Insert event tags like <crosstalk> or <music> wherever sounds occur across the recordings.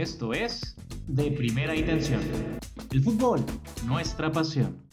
Esto es De Primera Intención. El fútbol, nuestra pasión.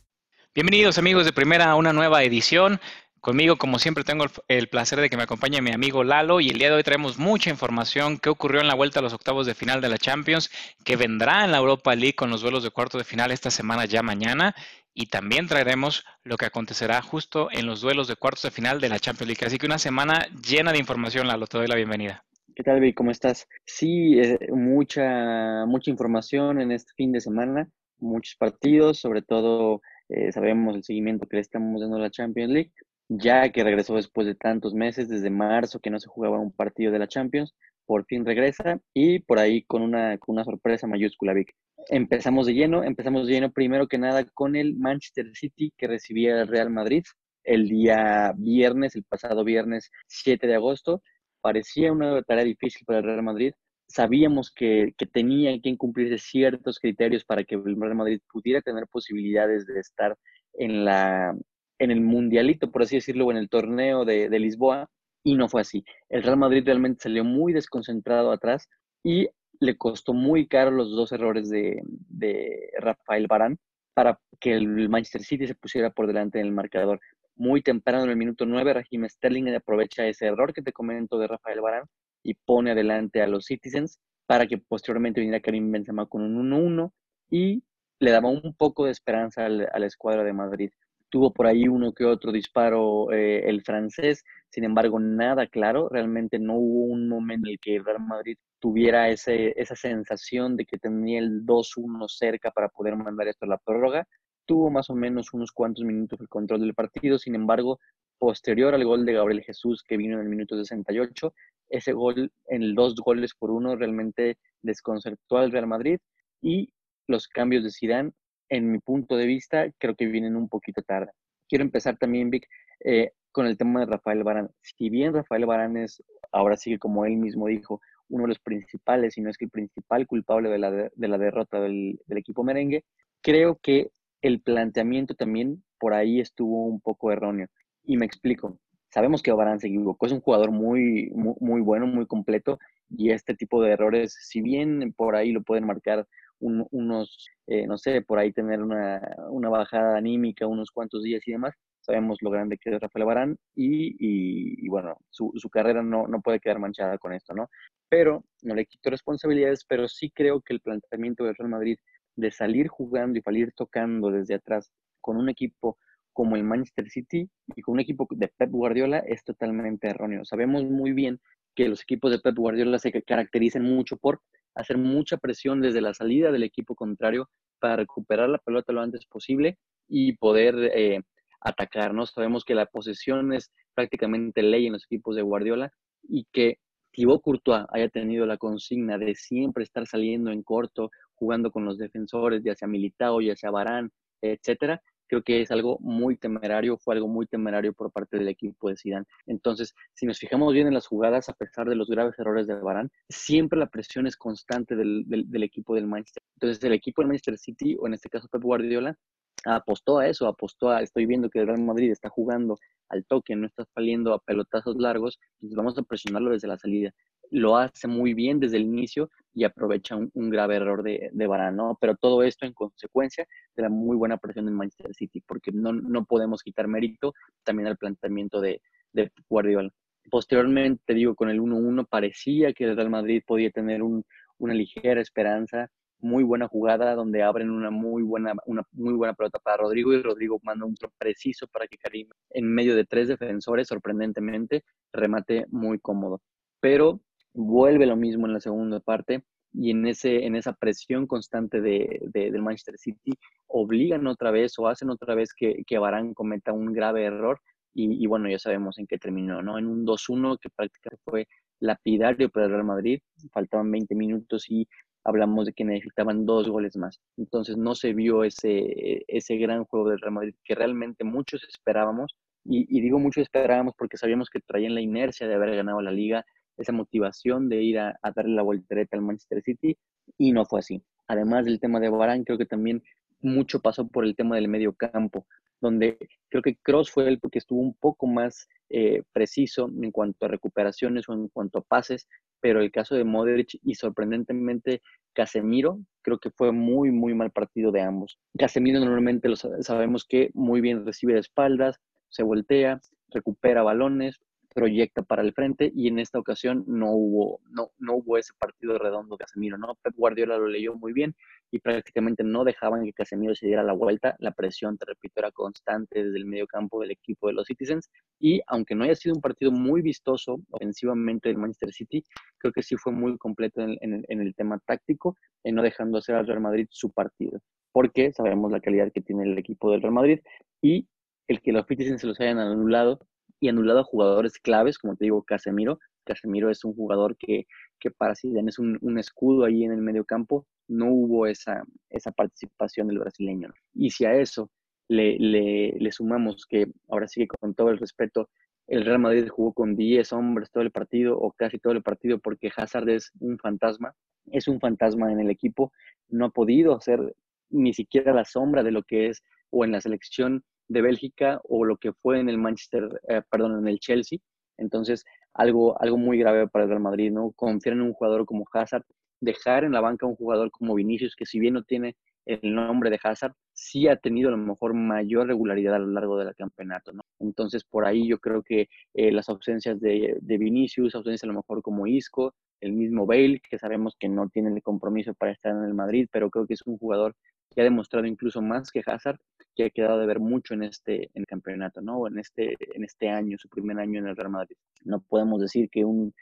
Bienvenidos amigos de Primera a una nueva edición. Conmigo, como siempre, tengo el placer de que me acompañe mi amigo Lalo y el día de hoy traemos mucha información que ocurrió en la vuelta a los octavos de final de la Champions, que vendrá en la Europa League con los duelos de cuarto de final esta semana ya mañana y también traeremos lo que acontecerá justo en los duelos de cuartos de final de la Champions League. Así que una semana llena de información, Lalo, te doy la bienvenida. ¿Qué tal, Vic? ¿Cómo estás? Sí, eh, mucha, mucha información en este fin de semana, muchos partidos, sobre todo eh, sabemos el seguimiento que le estamos dando a la Champions League, ya que regresó después de tantos meses, desde marzo que no se jugaba un partido de la Champions, por fin regresa y por ahí con una, con una sorpresa mayúscula, Vic. Empezamos de lleno, empezamos de lleno primero que nada con el Manchester City que recibía el Real Madrid el día viernes, el pasado viernes 7 de agosto parecía una tarea difícil para el Real Madrid. Sabíamos que, tenía que cumplirse ciertos criterios para que el Real Madrid pudiera tener posibilidades de estar en, la, en el mundialito, por así decirlo, en el torneo de, de Lisboa, y no fue así. El Real Madrid realmente salió muy desconcentrado atrás y le costó muy caro los dos errores de, de Rafael Barán para que el Manchester City se pusiera por delante en el marcador muy temprano en el minuto 9, Raheem Sterling aprovecha ese error que te comento de Rafael Barán y pone adelante a los Citizens para que posteriormente viniera Karim Benzema con un 1-1 y le daba un poco de esperanza a la escuadra de Madrid. Tuvo por ahí uno que otro disparo eh, el francés, sin embargo nada claro, realmente no hubo un momento en el que el Real Madrid tuviera ese, esa sensación de que tenía el 2-1 cerca para poder mandar esto a la prórroga tuvo más o menos unos cuantos minutos el control del partido, sin embargo, posterior al gol de Gabriel Jesús que vino en el minuto 68, ese gol en dos goles por uno realmente desconcertó al Real Madrid y los cambios de Zidane, en mi punto de vista, creo que vienen un poquito tarde. Quiero empezar también, Vic, eh, con el tema de Rafael Barán. Si bien Rafael Barán es, ahora sí como él mismo dijo, uno de los principales, si no es que el principal culpable de la, de, la derrota del, del equipo merengue, creo que el planteamiento también por ahí estuvo un poco erróneo. Y me explico. Sabemos que Obarán se equivocó, es un jugador muy, muy, bueno, muy completo, y este tipo de errores, si bien por ahí lo pueden marcar unos, eh, no sé, por ahí tener una, una, bajada anímica unos cuantos días y demás, sabemos lo grande que es Rafael Barán y, y, bueno, su, su carrera no, no, puede quedar manchada con esto, ¿no? Pero no le quito responsabilidades, pero sí creo que el planteamiento del Real Madrid de salir jugando y salir tocando desde atrás con un equipo como el Manchester City y con un equipo de Pep Guardiola es totalmente erróneo. Sabemos muy bien que los equipos de Pep Guardiola se caracterizan mucho por hacer mucha presión desde la salida del equipo contrario para recuperar la pelota lo antes posible y poder eh, atacarnos. Sabemos que la posesión es prácticamente ley en los equipos de Guardiola y que Thibaut Courtois haya tenido la consigna de siempre estar saliendo en corto jugando con los defensores, ya sea Militao, ya sea Barán, etcétera, creo que es algo muy temerario, fue algo muy temerario por parte del equipo de Zidane. Entonces, si nos fijamos bien en las jugadas, a pesar de los graves errores de Barán, siempre la presión es constante del, del, equipo del Manchester. Entonces, el equipo del Manchester City, o en este caso Pep Guardiola, apostó a eso, apostó a, estoy viendo que el Real Madrid está jugando al toque, no está saliendo a pelotazos largos, entonces vamos a presionarlo desde la salida lo hace muy bien desde el inicio y aprovecha un, grave error de, de ¿no? Pero todo esto en consecuencia de la muy buena presión del Manchester City, porque no, no podemos quitar mérito también al planteamiento de, de Guardiola. Posteriormente, digo, con el 1-1 parecía que el Real Madrid podía tener un, una ligera esperanza, muy buena jugada donde abren una muy buena, una muy buena pelota para Rodrigo y Rodrigo manda un preciso para que Karim en medio de tres defensores, sorprendentemente, remate muy cómodo. Pero vuelve lo mismo en la segunda parte y en, ese, en esa presión constante de, del Manchester City obligan otra vez o hacen otra vez que, que Barán cometa un grave error y, bueno, ya sabemos en qué terminó, ¿no? En un 2-1 que prácticamente fue lapidario para el Real Madrid, faltaban 20 minutos y hablamos de que necesitaban dos goles más. Entonces no se vio ese, ese gran juego del Real Madrid que realmente muchos esperábamos y, y digo muchos esperábamos porque sabíamos que traían la inercia de haber ganado la liga, esa motivación de ir a, darle la voltereta al Manchester City y no fue así. Además del tema de Barán, creo que también mucho pasó por el tema del medio campo. donde creo que Cross fue el que estuvo un poco más eh, preciso en cuanto a recuperaciones o en cuanto a pases, pero el caso de Modric y sorprendentemente Casemiro, creo que fue muy, muy mal partido de ambos. Casemiro normalmente lo sabemos que muy bien recibe de espaldas, se voltea, recupera balones, proyecta para el frente y en esta ocasión no hubo, no, no hubo ese partido redondo de Casemiro, ¿no? Pep Guardiola lo leyó muy bien y prácticamente no dejaban que Casemiro se diera la vuelta. La presión, te repito, era constante desde el medio campo del equipo de los Citizens y aunque no haya sido un partido muy vistoso ofensivamente del Manchester City, creo que sí fue muy completo en, en el tema táctico, en no dejando hacer al Real Madrid su partido, porque sabemos la calidad que tiene el equipo del Real Madrid y el que los Citizens se los hayan anulado y anulado a jugadores claves, como te digo, Casemiro. Casemiro es un jugador que, que para Zidane es un, un, escudo ahí en el medio campo. No hubo esa, esa participación del brasileño. Y si a eso le, le, sumamos que, ahora sí que con todo el respeto, el Real Madrid jugó con 10 hombres todo el partido o casi todo el partido porque Hazard es un fantasma, es un fantasma en el equipo, no ha podido hacer ni siquiera la sombra de lo que es o en la selección de Bélgica o lo que fue en el Manchester, eh, perdón, en el Chelsea. Entonces, algo, algo muy grave para el Real Madrid, ¿no? Confiar en un jugador como Hazard, dejar en la banca a un jugador como Vinicius, que si bien no tiene el nombre de Hazard, sí ha tenido a lo mejor mayor regularidad a lo largo del campeonato, ¿no? Entonces, por ahí yo creo que eh, las ausencias de, de, Vinicius, ausencias a lo mejor como Isco, el mismo Bale, que sabemos que no tiene el compromiso para estar en el Madrid, pero creo que es un jugador que ha demostrado incluso más que Hazard, que ha quedado de ver mucho en este en campeonato, ¿no? En este, en este año, su primer año en el Real Madrid. No podemos decir que un,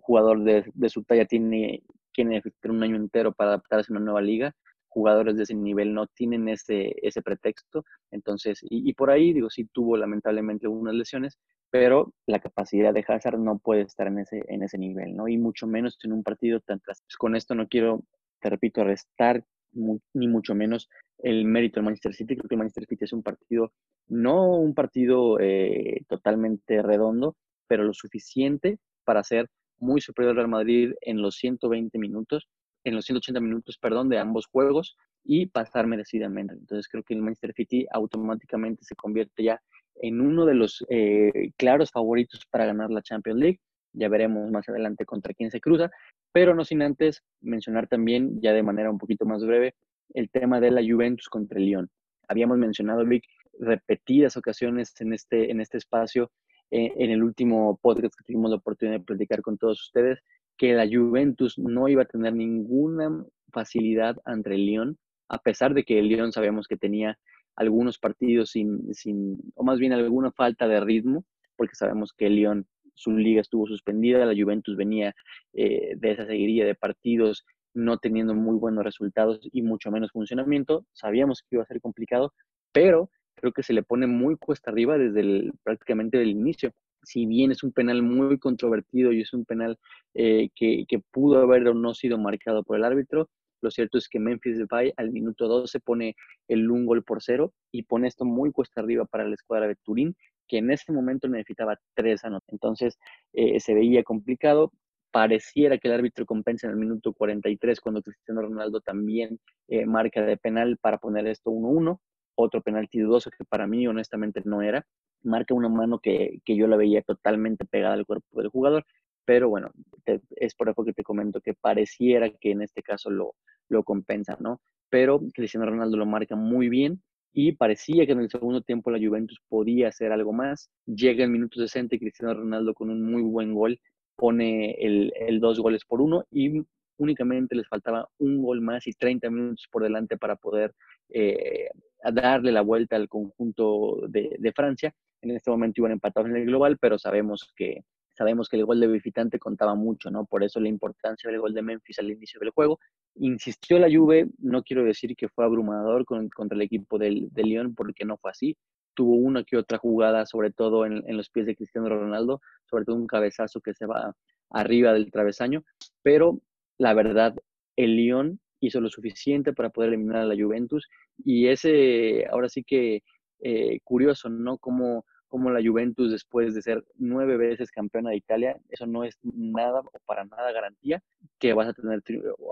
jugador de, su talla tiene que necesitar un año entero para adaptarse a una nueva liga. Jugadores de ese nivel no tienen ese, ese pretexto. Entonces, y, por ahí, digo, sí tuvo lamentablemente unas lesiones, pero la capacidad de Hazard no puede estar en ese, en ese nivel, ¿no? Y mucho menos en un partido tan tras. Con esto no quiero, te repito, restar ni mucho menos el mérito del Manchester City. Creo que el Manchester City es un partido, no un partido eh, totalmente redondo, pero lo suficiente para ser muy superior al Real Madrid en los 120 minutos, en los 180 minutos, perdón, de ambos juegos y pasar merecidamente. Entonces creo que el Manchester City automáticamente se convierte ya en uno de los eh, claros favoritos para ganar la Champions League. Ya veremos más adelante contra quién se cruza, pero no sin antes mencionar también, ya de manera un poquito más breve, el tema de la Juventus contra el Lyon. Habíamos mencionado, Vic, repetidas ocasiones en este, en este espacio, eh, en el último podcast que tuvimos la oportunidad de platicar con todos ustedes, que la Juventus no iba a tener ninguna facilidad ante el Lyon, a pesar de que el Lyon sabemos que tenía algunos partidos sin, sin, o más bien alguna falta de ritmo, porque sabemos que el Lyon su liga estuvo suspendida, la Juventus venía eh, de esa seguiría de partidos no teniendo muy buenos resultados y mucho menos funcionamiento. Sabíamos que iba a ser complicado, pero creo que se le pone muy cuesta arriba desde el, prácticamente el inicio. Si bien es un penal muy controvertido y es un penal eh, que, que, pudo haber o no sido marcado por el árbitro, lo cierto es que Memphis Depay al minuto 12 pone el un gol por cero y pone esto muy cuesta arriba para la escuadra de Turín, que en ese momento necesitaba tres anotaciones. Entonces eh, se veía complicado. Pareciera que el árbitro compensa en el minuto 43 cuando Cristiano Ronaldo también eh, marca de penal para poner esto 1-1. Otro penalti dudoso que para mí honestamente no era. Marca una mano que, que yo la veía totalmente pegada al cuerpo del jugador. Pero bueno, te, es por eso que te comento que pareciera que en este caso lo, lo compensa, ¿no? Pero Cristiano Ronaldo lo marca muy bien y parecía que en el segundo tiempo la Juventus podía hacer algo más. Llega el minuto 60 y Cristiano Ronaldo con un muy buen gol pone el, el dos goles por uno y únicamente les faltaba un gol más y 30 minutos por delante para poder eh, darle la vuelta al conjunto de, de, Francia. En este momento iban empatados en el global, pero sabemos que, sabemos que el gol de visitante contaba mucho, ¿no? Por eso la importancia del gol de Memphis al inicio del juego. Insistió la Juve, no quiero decir que fue abrumador con, contra el equipo del, del Lyon, porque no fue así. Tuvo una que otra jugada, sobre todo en, en los pies de Cristiano Ronaldo, sobre todo un cabezazo que se va arriba del travesaño, pero la verdad, el Lyon hizo lo suficiente para poder eliminar a la Juventus y ese, ahora sí que eh, curioso, ¿no? Como como la Juventus después de ser nueve veces campeona de Italia, eso no es nada o para nada garantía que vas a tener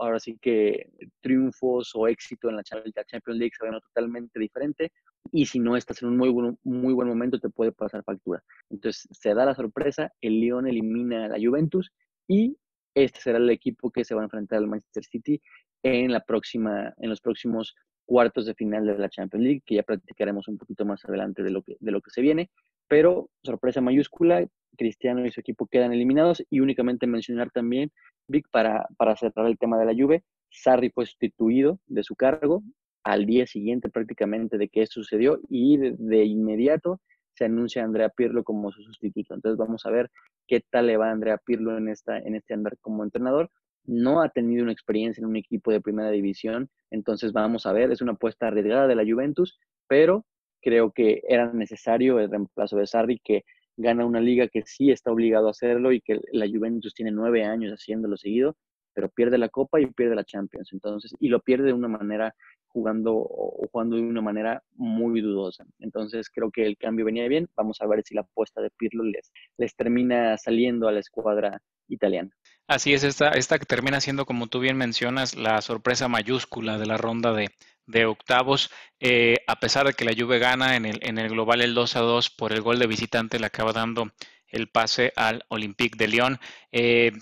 ahora sí que triunfos o éxito en la Champions League se totalmente diferente y si no estás en un muy buen, muy buen momento te puede pasar factura. Entonces se da la sorpresa, el Lyon elimina a la Juventus y este será el equipo que se va a enfrentar al Manchester City en la próxima en los próximos cuartos de final de la Champions League, que ya platicaremos un poquito más adelante de lo que, de lo que se viene. Pero, sorpresa mayúscula, Cristiano y su equipo quedan eliminados y únicamente mencionar también, Vic, para, para cerrar el tema de la Juve, Sarri fue sustituido de su cargo al día siguiente prácticamente de que eso sucedió y de, inmediato se anuncia a Andrea Pirlo como su sustituto. Entonces vamos a ver qué tal le va a Andrea Pirlo en, esta, en este andar como entrenador no ha tenido una experiencia en un equipo de primera división, entonces vamos a ver, es una apuesta arriesgada de la Juventus, pero creo que era necesario el reemplazo de Sarri, que gana una liga que sí está obligado a hacerlo y que la Juventus tiene nueve años haciéndolo seguido, pero pierde la Copa y pierde la Champions, entonces, y lo pierde de una manera jugando o jugando de una manera muy dudosa. Entonces creo que el cambio venía bien. Vamos a ver si la apuesta de Pirlo les, les termina saliendo a la escuadra italiana. Así es, esta, esta que termina siendo, como tú bien mencionas, la sorpresa mayúscula de la ronda de, de octavos, eh, a pesar de que la Juve gana en el, en el global el 2 a 2 por el gol de visitante, le acaba dando el pase al Olympique de Lyon. Eh,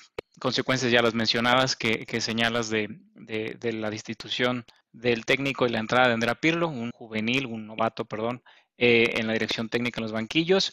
consecuencias ya las mencionabas que, que señalas de, de, la destitución del técnico y la entrada de Andrea Pirlo, un juvenil, un novato, perdón, eh, en la dirección técnica en los banquillos.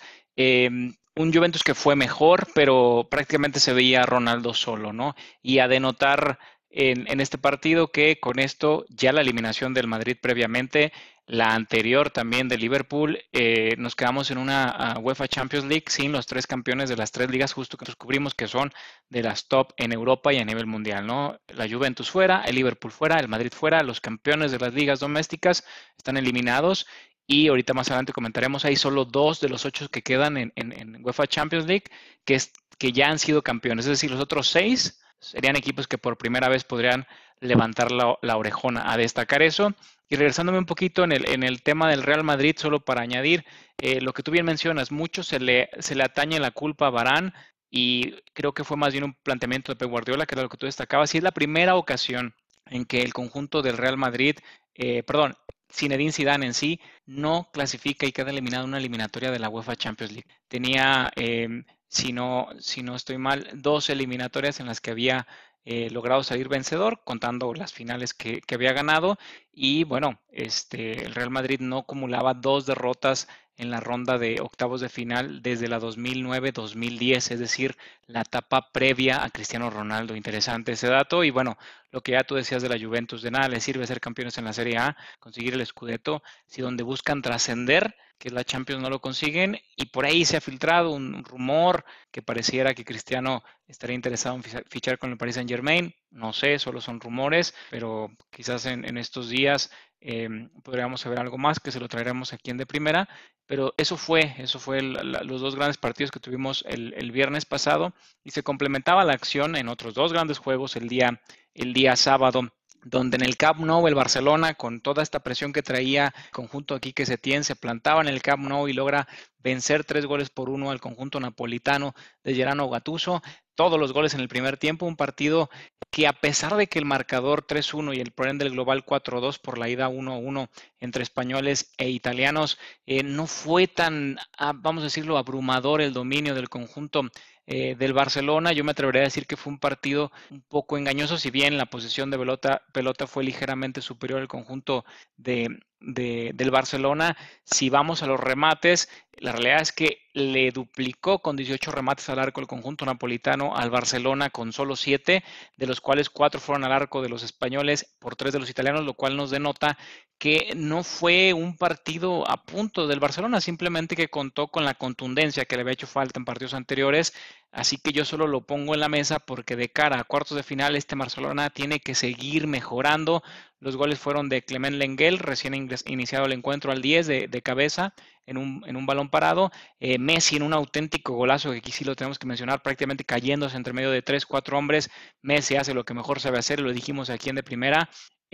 Un Juventus que fue mejor, pero prácticamente se veía a Ronaldo solo, ¿no? Y a denotar en, en, este partido que con esto ya la eliminación del Madrid previamente, la anterior también de Liverpool, eh, nos quedamos en una UEFA Champions League sin los tres campeones de las tres ligas, justo que descubrimos que son de las top en Europa y a nivel mundial, ¿no? La Juventus fuera, el Liverpool fuera, el Madrid fuera, los campeones de las ligas domésticas están eliminados y ahorita más adelante comentaremos, hay solo dos de los ocho que quedan en, en, UEFA Champions League que, es, que ya han sido campeones. Es decir, los otros seis serían equipos que por primera vez podrían levantar la, orejona. A destacar eso. Y regresándome un poquito en el, en el tema del Real Madrid, solo para añadir, eh, lo que tú bien mencionas, mucho se le, se le atañe la culpa a Barán y creo que fue más bien un planteamiento de Pep Guardiola, que era lo que tú destacabas. Y es la primera ocasión en que el conjunto del Real Madrid, eh, perdón, Zinedine Zidane en sí no clasifica y queda eliminado en una eliminatoria de la UEFA Champions League. Tenía, em, si, no, si no estoy mal, dos eliminatorias en las que había eh, logrado salir vencedor, contando las finales que, que, había ganado. Y bueno, este, el Real Madrid no acumulaba dos derrotas en la ronda de octavos de final desde la 2009-2010, es decir, la etapa previa a Cristiano Ronaldo. Interesante ese dato. Y bueno, lo que ya tú decías de la Juventus, de nada les sirve ser campeones en la Serie A, conseguir el Scudetto, si donde buscan trascender, que la Champions, no lo consiguen. Y por ahí se ha filtrado un rumor que pareciera que Cristiano estaría interesado en fichar con el Paris Saint Germain. No sé, solo son rumores, pero quizás en, estos días em, podríamos saber algo más que se lo traeremos aquí en de primera. Pero eso fue, eso fue los dos grandes partidos que tuvimos el, el, viernes pasado y se complementaba la acción en otros dos grandes juegos el día, el día sábado donde en el Camp Nou el Barcelona, con toda esta presión que traía el conjunto aquí que se tiene, se plantaba en el Camp Nou y logra vencer tres goles por uno al conjunto napolitano de Gerano Gattuso. Todos los goles en el primer tiempo, un partido que a pesar de que el marcador 3-1 y el por del global 4-2 por la ida 1-1 entre españoles e italianos, eh, no fue tan, ah, vamos a decirlo, abrumador el dominio del conjunto eh, del Barcelona. Yo me atrevería a decir que fue un partido un poco engañoso, si bien la posición de pelota, pelota fue ligeramente superior al conjunto de, del Barcelona. Si vamos a los remates, la realidad es que le duplicó con 18 remates al arco el conjunto napolitano al Barcelona con solo 7, de los cuales 4 fueron al arco de los españoles por 3 de los italianos, lo cual nos denota que no fue un partido a punto del Barcelona, simplemente que contó con la contundencia que le había hecho falta en partidos anteriores. Así que yo solo lo pongo en la mesa porque de cara a cuartos de final este Barcelona tiene que seguir mejorando. Los goles fueron de Clement Lenguel, recién iniciado el encuentro al 10 de, cabeza en un, en un, balón parado. Eh, Messi en un auténtico golazo que aquí sí lo tenemos que mencionar, prácticamente cayéndose entre medio de tres, cuatro hombres. Messi hace lo que mejor sabe hacer, lo dijimos aquí en de primera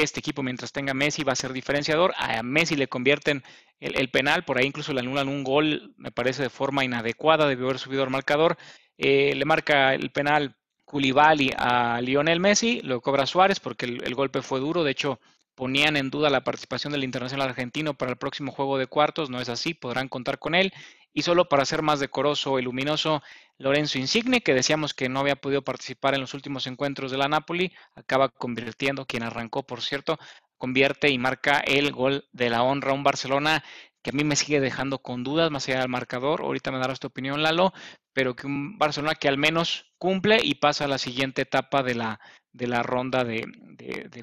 este equipo mientras tenga Messi va a ser diferenciador. A Messi le convierten el, penal, por ahí incluso le anulan un gol, me parece de forma inadecuada, debió haber subido al marcador. Eh, le marca el penal Koulibaly a Lionel Messi, lo cobra Suárez porque el, golpe fue duro, de hecho ponían en duda la participación del internacional argentino para el próximo juego de cuartos, no es así, podrán contar con él. Y solo para ser más decoroso y luminoso, Lorenzo Insigne, que decíamos que no había podido participar en los últimos encuentros de la Napoli, acaba convirtiendo, quien arrancó, por cierto, convierte y marca el gol de la honra a un Barcelona que a mí me sigue dejando con dudas más allá del marcador. Ahorita me darás tu opinión, Lalo, pero que un Barcelona que al menos cumple y pasa a la siguiente etapa de la, de la ronda de,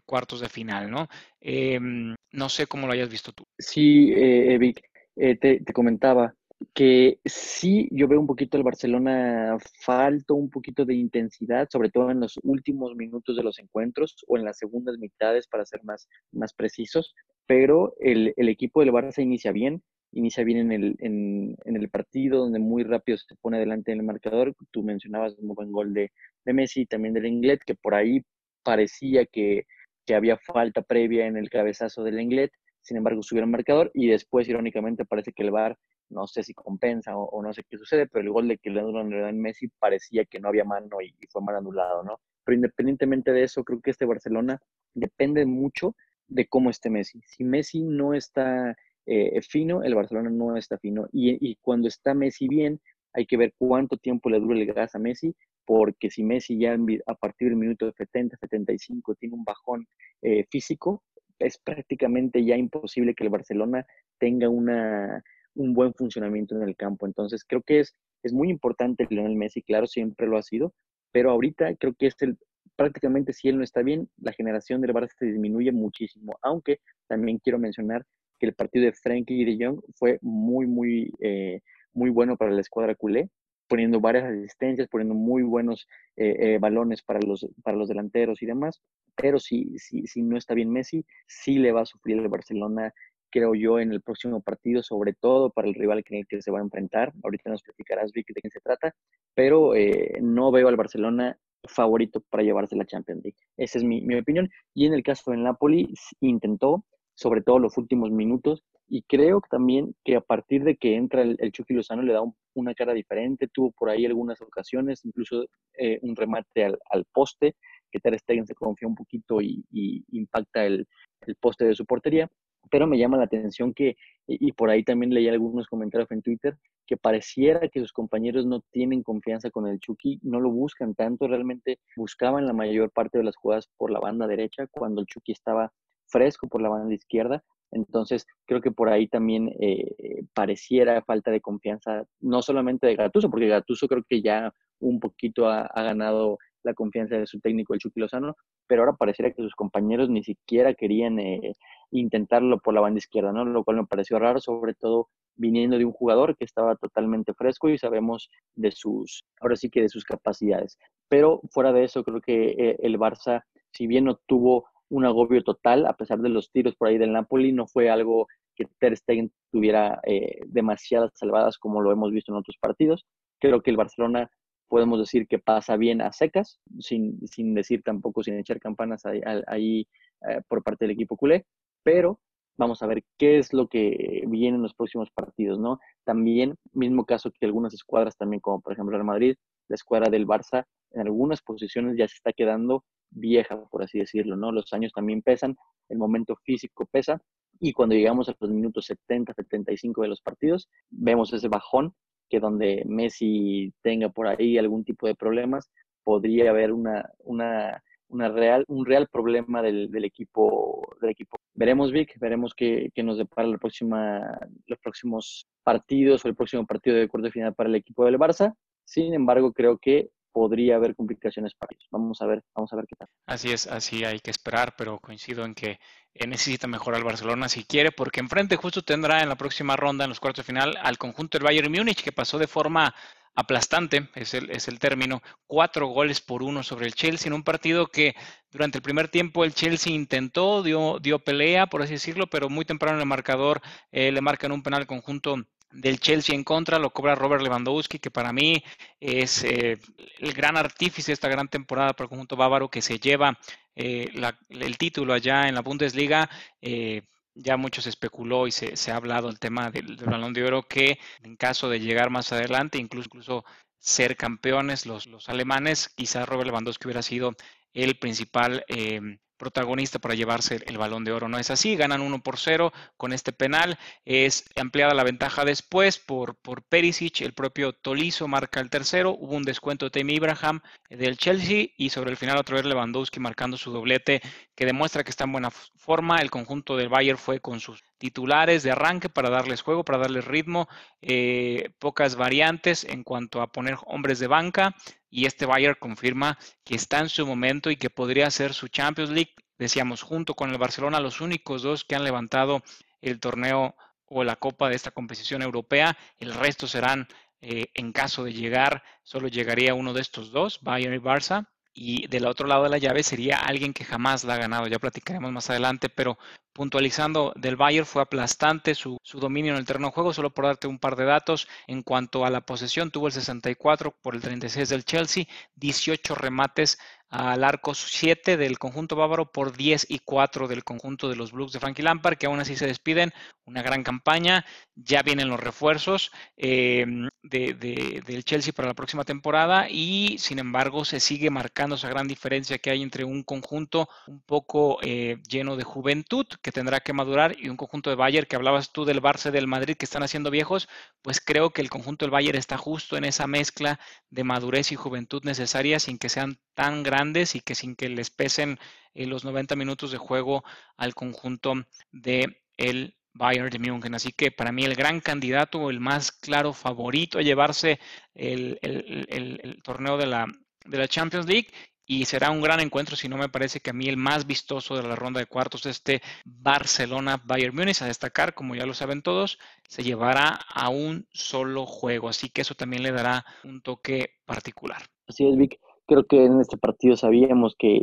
cuartos de final, ¿no? Em, no sé cómo lo hayas visto tú. Sí, eh, Vic, eh, te, te, comentaba que sí, yo veo un poquito el Barcelona falto un poquito de intensidad, sobre todo en los últimos minutos de los encuentros o en las segundas mitades, para ser más, más precisos, pero el, el equipo del Barça inicia bien, inicia bien en el, en, en, el partido, donde muy rápido se pone delante en el marcador. Tú mencionabas un buen gol de, de Messi y también del Inglés, que por ahí parecía que, que había falta previa en el cabezazo del Inglés, sin embargo subió el marcador y después, irónicamente, parece que el VAR no sé si compensa o, no sé qué sucede, pero el gol de que le en Messi parecía que no había mano y, fue mal anulado, ¿no? Pero independientemente de eso, creo que este Barcelona depende mucho de cómo esté Messi. Si Messi no está eh, fino, el Barcelona no está fino. Y, cuando está Messi bien, hay que ver cuánto tiempo le dura el gas a Messi, porque si Messi ya a partir del minuto 70, 75 tiene un bajón eh, físico, es prácticamente ya imposible que el Barcelona tenga una, un buen funcionamiento en el campo. Entonces, creo que es, es muy importante Lionel Messi, claro, siempre lo ha sido, pero ahorita creo que es el, prácticamente si él no está bien, la generación del Barça se disminuye muchísimo, aunque también quiero mencionar que el partido de Frenkie y de Jong fue muy, muy, eh, muy bueno para la escuadra culé, poniendo varias asistencias, poniendo muy buenos eh, eh, balones para los, para los delanteros y demás, pero si, si, si no está bien Messi, sí le va a sufrir el Barcelona creo yo, en el próximo partido, sobre todo para el rival que, que se va a enfrentar. Ahorita nos platicarás, Vic, de quién se trata, pero eh, no veo al Barcelona favorito para llevarse la Champions League. Esa es mi, opinión. Y en el caso del Napoli, intentó, sobre todo los últimos minutos, y creo también que a partir de que entra el, Chucky Lozano le da una cara diferente, tuvo por ahí algunas ocasiones, incluso eh, un remate al, poste, que Ter Stegen se confía un poquito y, impacta el, poste de su portería pero me llama la atención que, y por ahí también leí algunos comentarios en Twitter, que pareciera que sus compañeros no tienen confianza con el Chucky, no lo buscan tanto, realmente buscaban la mayor parte de las jugadas por la banda derecha cuando el Chucky estaba fresco por la banda izquierda. Entonces, creo que por ahí también eh, pareciera falta de confianza, no solamente de Gatuso, porque Gatuso creo que ya un poquito ha ganado la confianza de su técnico, el Chucky Lozano, pero ahora pareciera que sus compañeros ni siquiera querían eh, intentarlo por la banda izquierda, ¿no? Lo cual me pareció raro, sobre todo viniendo de un jugador que estaba totalmente fresco y sabemos de sus, ahora sí que de sus capacidades. Pero fuera de eso, creo que eh, el Barça, si bien no tuvo un agobio total, a pesar de los tiros por ahí del Napoli, no fue algo que Ter Stegen tuviera eh, demasiadas salvadas como lo hemos visto en otros partidos. Creo que el Barcelona podemos decir que pasa bien a secas, sin, sin decir tampoco, sin echar campanas ahí, eh, por parte del equipo culé, pero vamos a ver qué es lo que viene en los próximos partidos, ¿no? También, mismo caso que algunas escuadras también, como por ejemplo el Madrid, la escuadra del Barça, en algunas posiciones ya se está quedando vieja, por así decirlo, ¿no? Los años también pesan, el momento físico pesa, y cuando llegamos a los minutos 70, 75 de los partidos, vemos ese bajón que donde Messi tenga por ahí algún tipo de problemas, podría haber una, una, una real, un real problema del, del, equipo, del equipo. Veremos, Vic, veremos qué, qué nos depara la próxima, los próximos partidos o el próximo partido de cuarto final para el equipo del Barça. Sin embargo, creo que podría haber complicaciones para ellos. Vamos a ver, vamos a ver qué tal. Así es, así hay que esperar, pero coincido en que necesita mejorar el Barcelona si quiere, porque enfrente justo tendrá en la próxima ronda, en los cuartos de final, al conjunto del Bayern Múnich, que pasó de forma aplastante, es el, es el término, cuatro goles por uno sobre el Chelsea en un partido que durante el primer tiempo el Chelsea intentó, dio, dio pelea, por así decirlo, pero muy temprano en el marcador eh, le marcan un penal conjunto del Chelsea en contra, lo cobra Robert Lewandowski, que para mí es eh, el gran artífice de esta gran temporada para el conjunto bávaro que se lleva eh, el título allá en la Bundesliga. Eh, ya muchos especuló y se, ha hablado el tema del, balón de oro que en caso de llegar más adelante, incluso, incluso ser campeones los, los alemanes, quizás Robert Lewandowski hubiera sido el principal protagonista para llevarse el balón de oro. No es así, ganan 1 por 0 con este penal. Es ampliada la ventaja después por, por Perisic, el propio Tolizo marca el tercero. Hubo un descuento de Temi Ibrahim del Chelsea y sobre el final otra vez Lewandowski marcando su doblete que demuestra que está en buena forma. El conjunto del Bayern fue con sus titulares de arranque para darles juego, para darles ritmo, eh, pocas variantes en cuanto a poner hombres de banca y este Bayern confirma que está en su momento y que podría ser su Champions League. Decíamos, junto con el Barcelona, los únicos dos que han levantado el torneo o la copa de esta competición europea. El resto serán, eh, en caso de llegar, solo llegaría uno de estos dos, Bayern y Barça y del otro lado de la llave sería alguien que jamás la ha ganado. Ya platicaremos más adelante, pero puntualizando del Bayern fue aplastante su, su, dominio en el terreno de juego. Solo por darte un par de datos, en cuanto a la posesión, tuvo el 64 por el 36 del Chelsea, 18 remates al arco 7 del conjunto bávaro por 10 y 4 del conjunto de los Blues de Frankie Lampard, que aún así se despiden. Una gran campaña. Ya vienen los refuerzos em, del Chelsea para la próxima temporada y sin embargo se sigue marcando esa gran diferencia que hay entre un conjunto un poco eh, lleno de juventud que tendrá que madurar y un conjunto de Bayern que hablabas tú del Barça del Madrid que están haciendo viejos, pues creo que el conjunto del Bayern está justo en esa mezcla de madurez y juventud necesaria sin que sean tan grandes y que sin que les pesen eh, los 90 minutos de juego al conjunto de el Bayern de München. Así que para mí el gran candidato el más claro favorito a llevarse el, torneo de la, de la Champions League y será un gran encuentro, si no me parece que a mí el más vistoso de la ronda de cuartos, este Barcelona-Bayern Múnich, a destacar, como ya lo saben todos, se llevará a un solo juego, así que eso también le dará un toque particular. Así es, Vic. Creo que en este partido sabíamos que,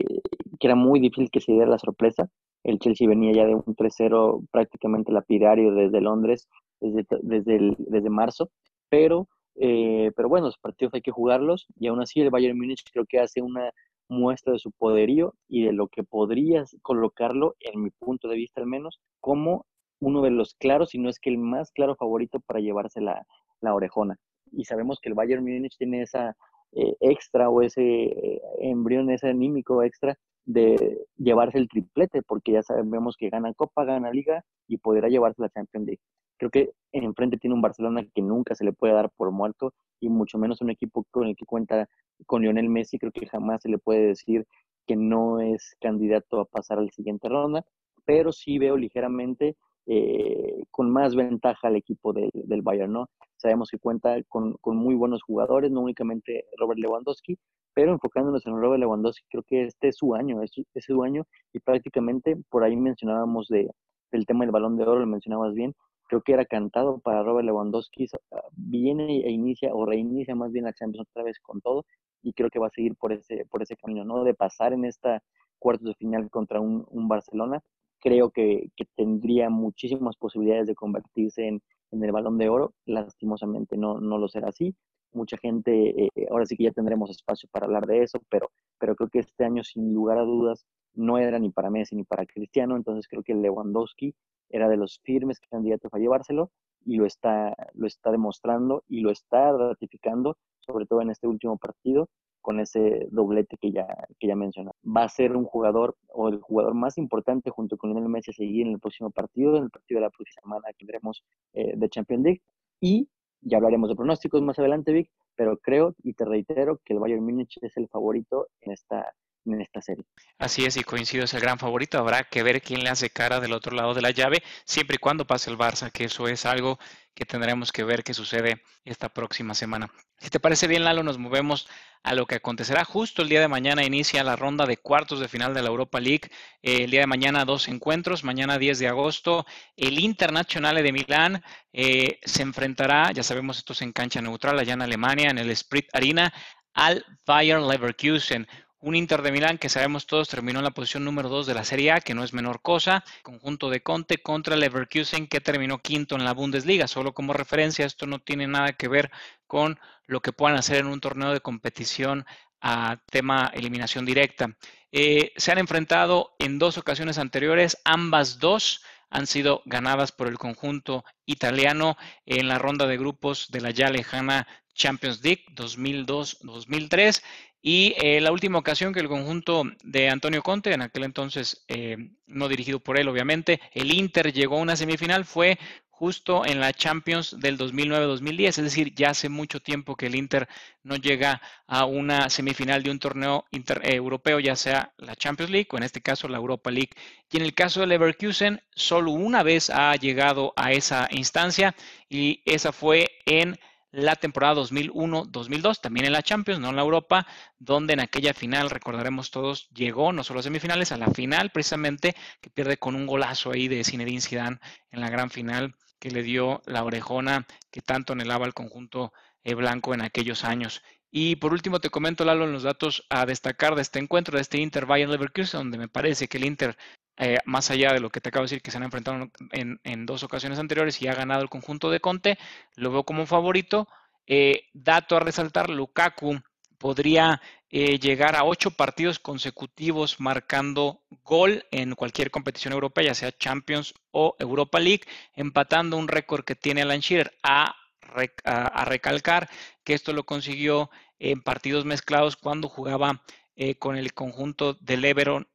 era muy difícil que se diera la sorpresa. El Chelsea venía ya de un 3-0 prácticamente lapidario desde Londres, desde, desde, desde marzo, pero, eh, pero bueno, los partidos hay que jugarlos y aún así el Bayern Múnich creo que hace una muestra de su poderío y de lo que podrías colocarlo, en mi punto de vista al menos, como uno de los claros, si no es que el más claro favorito para llevarse la, la orejona. Y sabemos que el Bayern Múnich tiene esa eh, extra o ese eh, embrión, ese anímico extra de llevarse el triplete, porque ya sabemos que gana Copa, gana Liga y podrá llevarse la Champions League. Creo que enfrente tiene un Barcelona que nunca se le puede dar por muerto y mucho menos un equipo con el que cuenta con Lionel Messi. Creo que jamás se le puede decir que no es candidato a pasar al siguiente ronda, pero sí veo ligeramente eh, con más ventaja al equipo del, del Bayern, ¿no? Sabemos que cuenta con, con, muy buenos jugadores, no únicamente Robert Lewandowski, pero enfocándonos en Robert Lewandowski, creo que este es su año, es, es su año y prácticamente por ahí mencionábamos de, del tema del balón de oro, lo mencionabas bien, creo que era cantado para Robert Lewandowski, viene e inicia o reinicia más bien la Champions otra vez con todo y creo que va a seguir por ese, por ese camino, ¿no? De pasar en esta cuartos de final contra un, un Barcelona creo que, tendría muchísimas posibilidades de convertirse en, el balón de oro. Lastimosamente no, no lo será así. Mucha gente, eh, ahora sí que ya tendremos espacio para hablar de eso, pero, pero creo que este año sin lugar a dudas no era ni para Messi ni para Cristiano, entonces creo que Lewandowski era de los firmes candidatos a llevárselo y lo está, lo está demostrando y lo está ratificando, sobre todo en este último partido, con ese doblete que ya, que ya. Va a ser un jugador o el jugador más importante junto con Lionel Messi a seguir en el próximo partido, en el partido de la próxima semana que tendremos eh, de Champions League. Y ya hablaremos de pronósticos más adelante, Vic, pero creo y te reitero que el Bayern Múnich es el favorito en esta, en esta serie. Así es, y coincido, es el gran favorito. Habrá que ver quién le hace cara del otro lado de la llave, siempre y cuando pase el Barça, que eso es algo que tendremos que ver qué sucede esta próxima semana. Si te parece bien, Lalo, nos movemos a lo que acontecerá justo el día de mañana. Inicia la ronda de cuartos de final de la Europa League. el día de mañana dos encuentros. Mañana 10 de agosto, el Internacional de Milán eh, se enfrentará, ya sabemos, esto es en cancha neutral allá en Alemania, en el Sprit Arena, al Bayern Leverkusen un Inter de Milán que sabemos todos terminó en la posición número 2 de la Serie A, que no es menor cosa, conjunto de Conte contra Leverkusen que terminó quinto en la Bundesliga. Solo como referencia, esto no tiene nada que ver con lo que puedan hacer en un torneo de competición a tema eliminación directa. Eh, se han enfrentado en dos ocasiones anteriores, ambas dos han sido ganadas por el conjunto italiano en la ronda de grupos de la ya lejana Champions League 2002-2003 y eh, la última ocasión que el conjunto de Antonio Conte, en aquel entonces eh, no dirigido por él obviamente, el Inter llegó a una semifinal fue justo en la Champions del 2009-2010, es decir, ya hace mucho tiempo que el Inter no llega a una semifinal de un torneo eh, europeo, ya sea la Champions League o en este caso la Europa League. Y en el caso de Leverkusen, solo una vez ha llegado a esa instancia y esa fue en la temporada 2001-2002, también en la Champions, no en la Europa, donde en aquella final, recordaremos todos, llegó no solo a semifinales, a la final precisamente, que pierde con un golazo ahí de Zinedine Zidane en la gran final que le dio la orejona que tanto anhelaba el conjunto eh, blanco en aquellos años. Y por último te comento, Lalo, en los datos a destacar de este encuentro, de este Inter Bayern Leverkusen, donde me parece que el Inter eh, más allá de lo que te acabo de decir, que se han enfrentado en, dos ocasiones anteriores y ha ganado el conjunto de Conte, lo veo como favorito. Eh, dato a resaltar, Lukaku podría eh, llegar a ocho partidos consecutivos marcando gol en cualquier competición europea, ya sea Champions o Europa League, empatando un récord que tiene Alan Shearer. A, a recalcar que esto lo consiguió en partidos mezclados cuando jugaba eh, con el conjunto del, Everton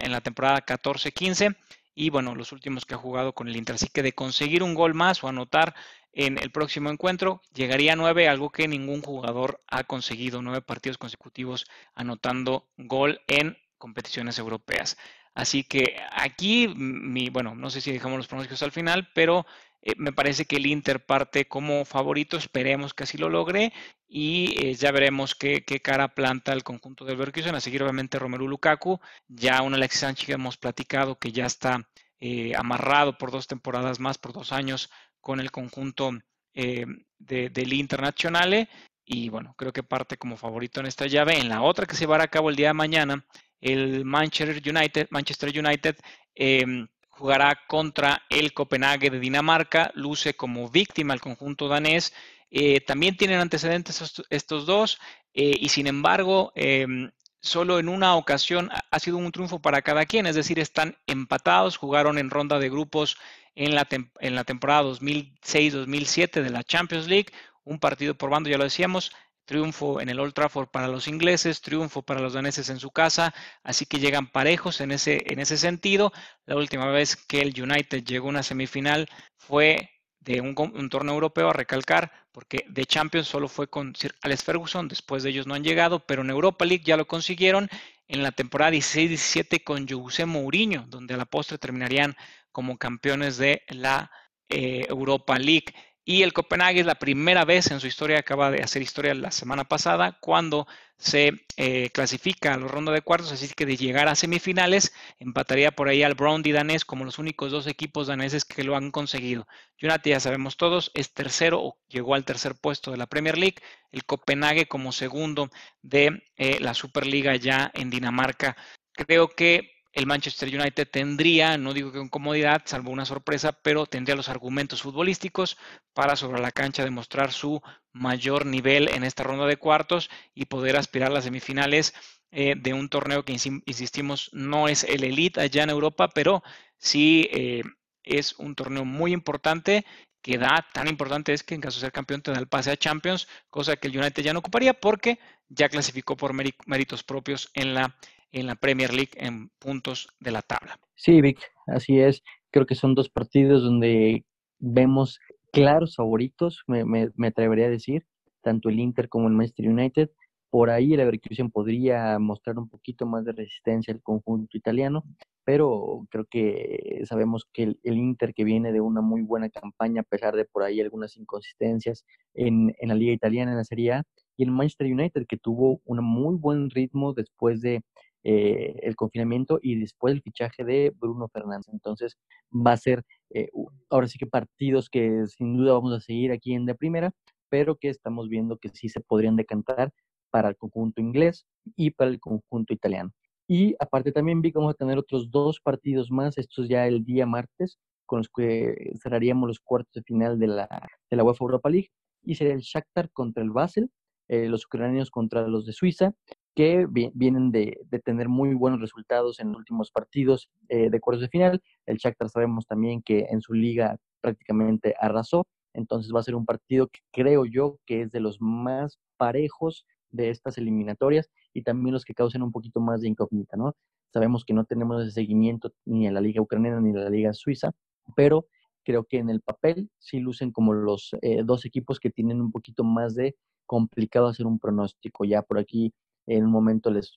en la temporada 14-15 y bueno, los últimos que ha jugado con el Inter. Así que de conseguir un gol más o anotar en el próximo encuentro, llegaría a nueve, algo que ningún jugador ha conseguido, nueve partidos consecutivos anotando gol en competiciones europeas. Así que aquí, mi, bueno, no sé si dejamos los pronósticos al final, pero eh, me parece que el Inter parte como favorito, esperemos que así lo logre y eh, ya veremos qué, cara planta el conjunto del Leverkusen. A seguir obviamente Romelu Lukaku, ya un Alexis Sánchez que hemos platicado que ya está eh, amarrado por dos temporadas más, por dos años con el conjunto del Internacional y bueno, creo que parte como favorito en esta llave. En la otra que se llevará a cabo el día de mañana, el Manchester United, Manchester United em, jugará contra el Copenhague de Dinamarca, luce como víctima el conjunto danés. Eh, también tienen antecedentes estos dos eh, y sin embargo em, solo en una ocasión ha sido un triunfo para cada quien, es decir, están empatados, jugaron en ronda de grupos en la, en la temporada 2006-2007 de la Champions League, un partido por bando, ya lo decíamos, triunfo en el Old Trafford para los ingleses, triunfo para los daneses en su casa, así que llegan parejos en ese, en ese sentido. La última vez que el United llegó a una semifinal fue de un, torneo europeo a recalcar, porque de Champions solo fue con Sir Alex Ferguson, después de ellos no han llegado, pero en Europa League ya lo consiguieron en la temporada 16-17 con José Mourinho, donde a la postre terminarían como campeones de la eh, Europa League. Y el Copenhague es la primera vez en su historia, acaba de hacer historia la semana pasada, cuando se eh, clasifica a los rondos de cuartos, así que de llegar a semifinales, empataría por ahí al Brown y danés como los únicos dos equipos daneses que lo han conseguido. United, ya sabemos todos, es tercero o llegó al tercer puesto de la Premier League, el Copenhague como segundo de eh, la Superliga ya en Dinamarca. Creo que el Manchester United tendría, no digo que con comodidad, salvo una sorpresa, pero tendría los argumentos futbolísticos para sobre la cancha demostrar su mayor nivel en esta ronda de cuartos y poder aspirar a las semifinales eh, de un torneo que, insistimos, no es el elite allá en Europa, pero sí eh, es un torneo muy importante. Que da, tan importante es que en caso de ser campeón te da el pase a Champions, cosa que el United ya no ocuparía porque ya clasificó por méritos propios en la en la Premier League en puntos de la tabla. Sí, Vic, así es. Creo que son dos partidos donde vemos claros favoritos, me, me, atrevería a decir, tanto el Inter como el Manchester United. Por ahí el Leverkusen podría mostrar un poquito más de resistencia al conjunto italiano, pero creo que sabemos que el, Inter que viene de una muy buena campaña, a pesar de por ahí algunas inconsistencias en, en la liga italiana, en la Serie A, y el Manchester United que tuvo un muy buen ritmo después de eh, el confinamiento y después el fichaje de Bruno Fernández. Entonces va a ser eh, ahora sí que partidos que sin duda vamos a seguir aquí en la primera, pero que estamos viendo que sí se podrían decantar para el conjunto inglés y para el conjunto italiano. Y aparte también vi que vamos a tener otros dos partidos más, estos ya el día martes, con los que cerraríamos los cuartos de final de la, de la UEFA Europa League, y sería el Shakhtar contra el Basel, eh, los ucranianos contra los de Suiza, que vienen de, tener muy buenos resultados en los últimos partidos eh, de cuartos de final. El Shakhtar sabemos también que en su liga prácticamente arrasó, entonces va a ser un partido que creo yo que es de los más parejos de estas eliminatorias y también los que causen un poquito más de incógnita, ¿no? Sabemos que no tenemos ese seguimiento ni en la liga ucraniana ni en la liga suiza, pero creo que en el papel sí lucen como los eh, dos equipos que tienen un poquito más de complicado hacer un pronóstico. Ya por aquí en un momento les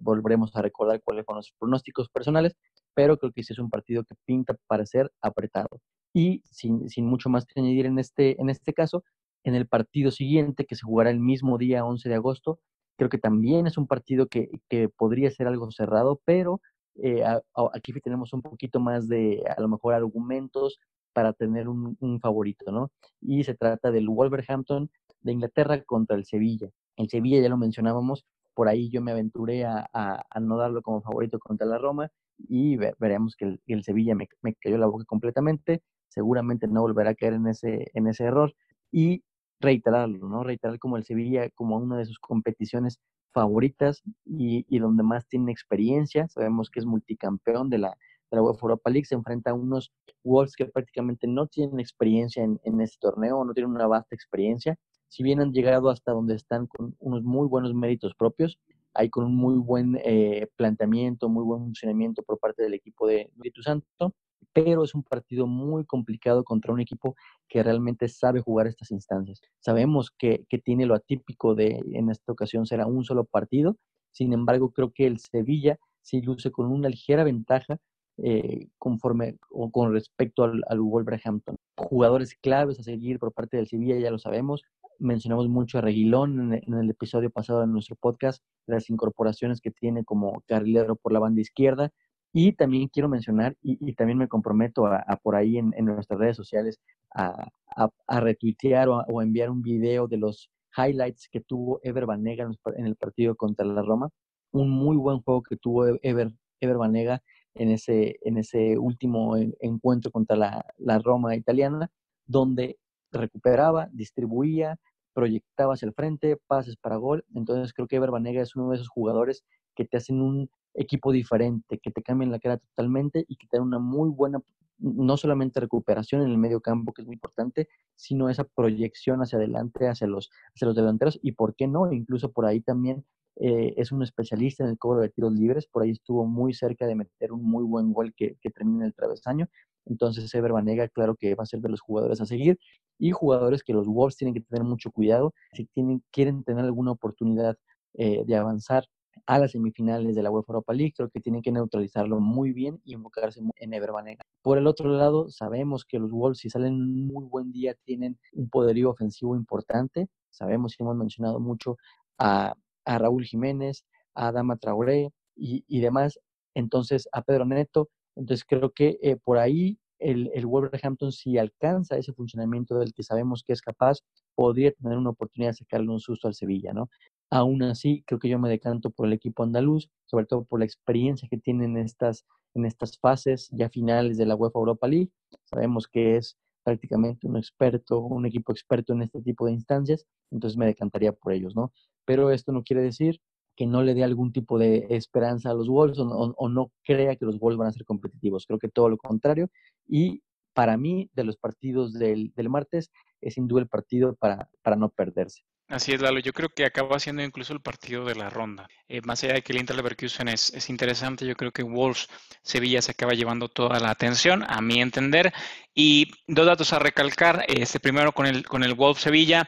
volveremos a recordar cuáles fueron los pronósticos personales, pero creo que sí es un partido que pinta para ser apretado. Y sin, sin mucho más que añadir en este, en este caso, en el partido siguiente, que se jugará el mismo día 11 de agosto, creo que también es un partido que, que podría ser algo cerrado, pero eh, aquí tenemos un poquito más de, a lo mejor, argumentos para tener un, un, favorito, ¿no? Y se trata del Wolverhampton de Inglaterra contra el Sevilla. El Sevilla ya lo mencionábamos, por ahí yo me aventuré a, no darlo como favorito contra la Roma y veremos que el, Sevilla me, cayó la boca completamente, seguramente no volverá a caer en ese, en ese error y reiterarlo, ¿no? Reiterar como el Sevilla como una de sus competiciones favoritas y, y donde más tiene experiencia, sabemos que es multicampeón de la, de la UEFA Europa League, se enfrenta a unos Wolves que prácticamente no tienen experiencia en, en este torneo, no tienen una vasta experiencia, si bien han llegado hasta donde están con unos muy buenos méritos propios, hay con un muy buen eh, planteamiento, muy buen funcionamiento por parte del equipo de Espíritu Santo, pero es un partido muy complicado contra un equipo que realmente sabe jugar estas instancias. Sabemos que, que tiene lo atípico de en esta ocasión será un solo partido, sin embargo creo que el Sevilla sí luce con una ligera ventaja eh, conforme o con respecto al, al, Wolverhampton. Jugadores claves a seguir por parte del Sevilla, ya lo sabemos mencionamos mucho a Reguilón en, el episodio pasado de nuestro podcast, las incorporaciones que tiene como carrilero por la banda izquierda. Y también quiero mencionar, y, también me comprometo a, por ahí en, nuestras redes sociales a, retuitear o, enviar un video de los highlights que tuvo Ever Banega en el partido contra la Roma. Un muy buen juego que tuvo Ever, Ever Banega en ese, en ese último encuentro contra la, la Roma italiana, donde recuperaba, distribuía, proyectaba hacia el frente, pases para gol. Entonces creo que Ever Banega es uno de esos jugadores que te hacen un equipo diferente, que te cambian la cara totalmente y que te dan una muy buena, no solamente recuperación en el medio campo, que es muy importante, sino esa proyección hacia adelante, hacia los, hacia los delanteros y, ¿por qué no? Incluso por ahí también eh, es un especialista en el cobro de tiros libres, por ahí estuvo muy cerca de meter un muy buen gol que, que termina en el travesaño. Entonces, Ever Banega, claro que va a ser de los jugadores a seguir y jugadores que los Wolves tienen que tener mucho cuidado si tienen, quieren tener alguna oportunidad eh, de avanzar a las semifinales de la UEFA Europa League, creo que tienen que neutralizarlo muy bien y enfocarse en Ever Banega. Por el otro lado, sabemos que los Wolves, si salen un muy buen día, tienen un poderío ofensivo importante. Sabemos y hemos mencionado mucho a, a Raúl Jiménez, a Dama Traoré y, y demás. Entonces, a Pedro Neto, entonces creo que eh, por ahí el, el, Wolverhampton, si alcanza ese funcionamiento del que sabemos que es capaz, podría tener una oportunidad de sacarle un susto al Sevilla, ¿no? Aún así, creo que yo me decanto por el equipo andaluz, sobre todo por la experiencia que tienen en estas, en estas fases ya finales de la UEFA Europa League. Sabemos que es prácticamente un experto, un equipo experto en este tipo de instancias, entonces me decantaría por ellos, ¿no? Pero esto no quiere decir que no le dé algún tipo de esperanza a los Wolves o, no crea que los Wolves van a ser competitivos. Creo que todo lo contrario. Y para mí, de los partidos del, del martes, es sin duda el partido para, para no perderse. Así es, Lalo. Yo creo que acaba siendo incluso el partido de la ronda. Eh, más allá de que el Inter Leverkusen es, es interesante, yo creo que Wolves Sevilla se acaba llevando toda la atención, a mi entender. Y dos datos a recalcar. Este primero con el, con el Wolves Sevilla.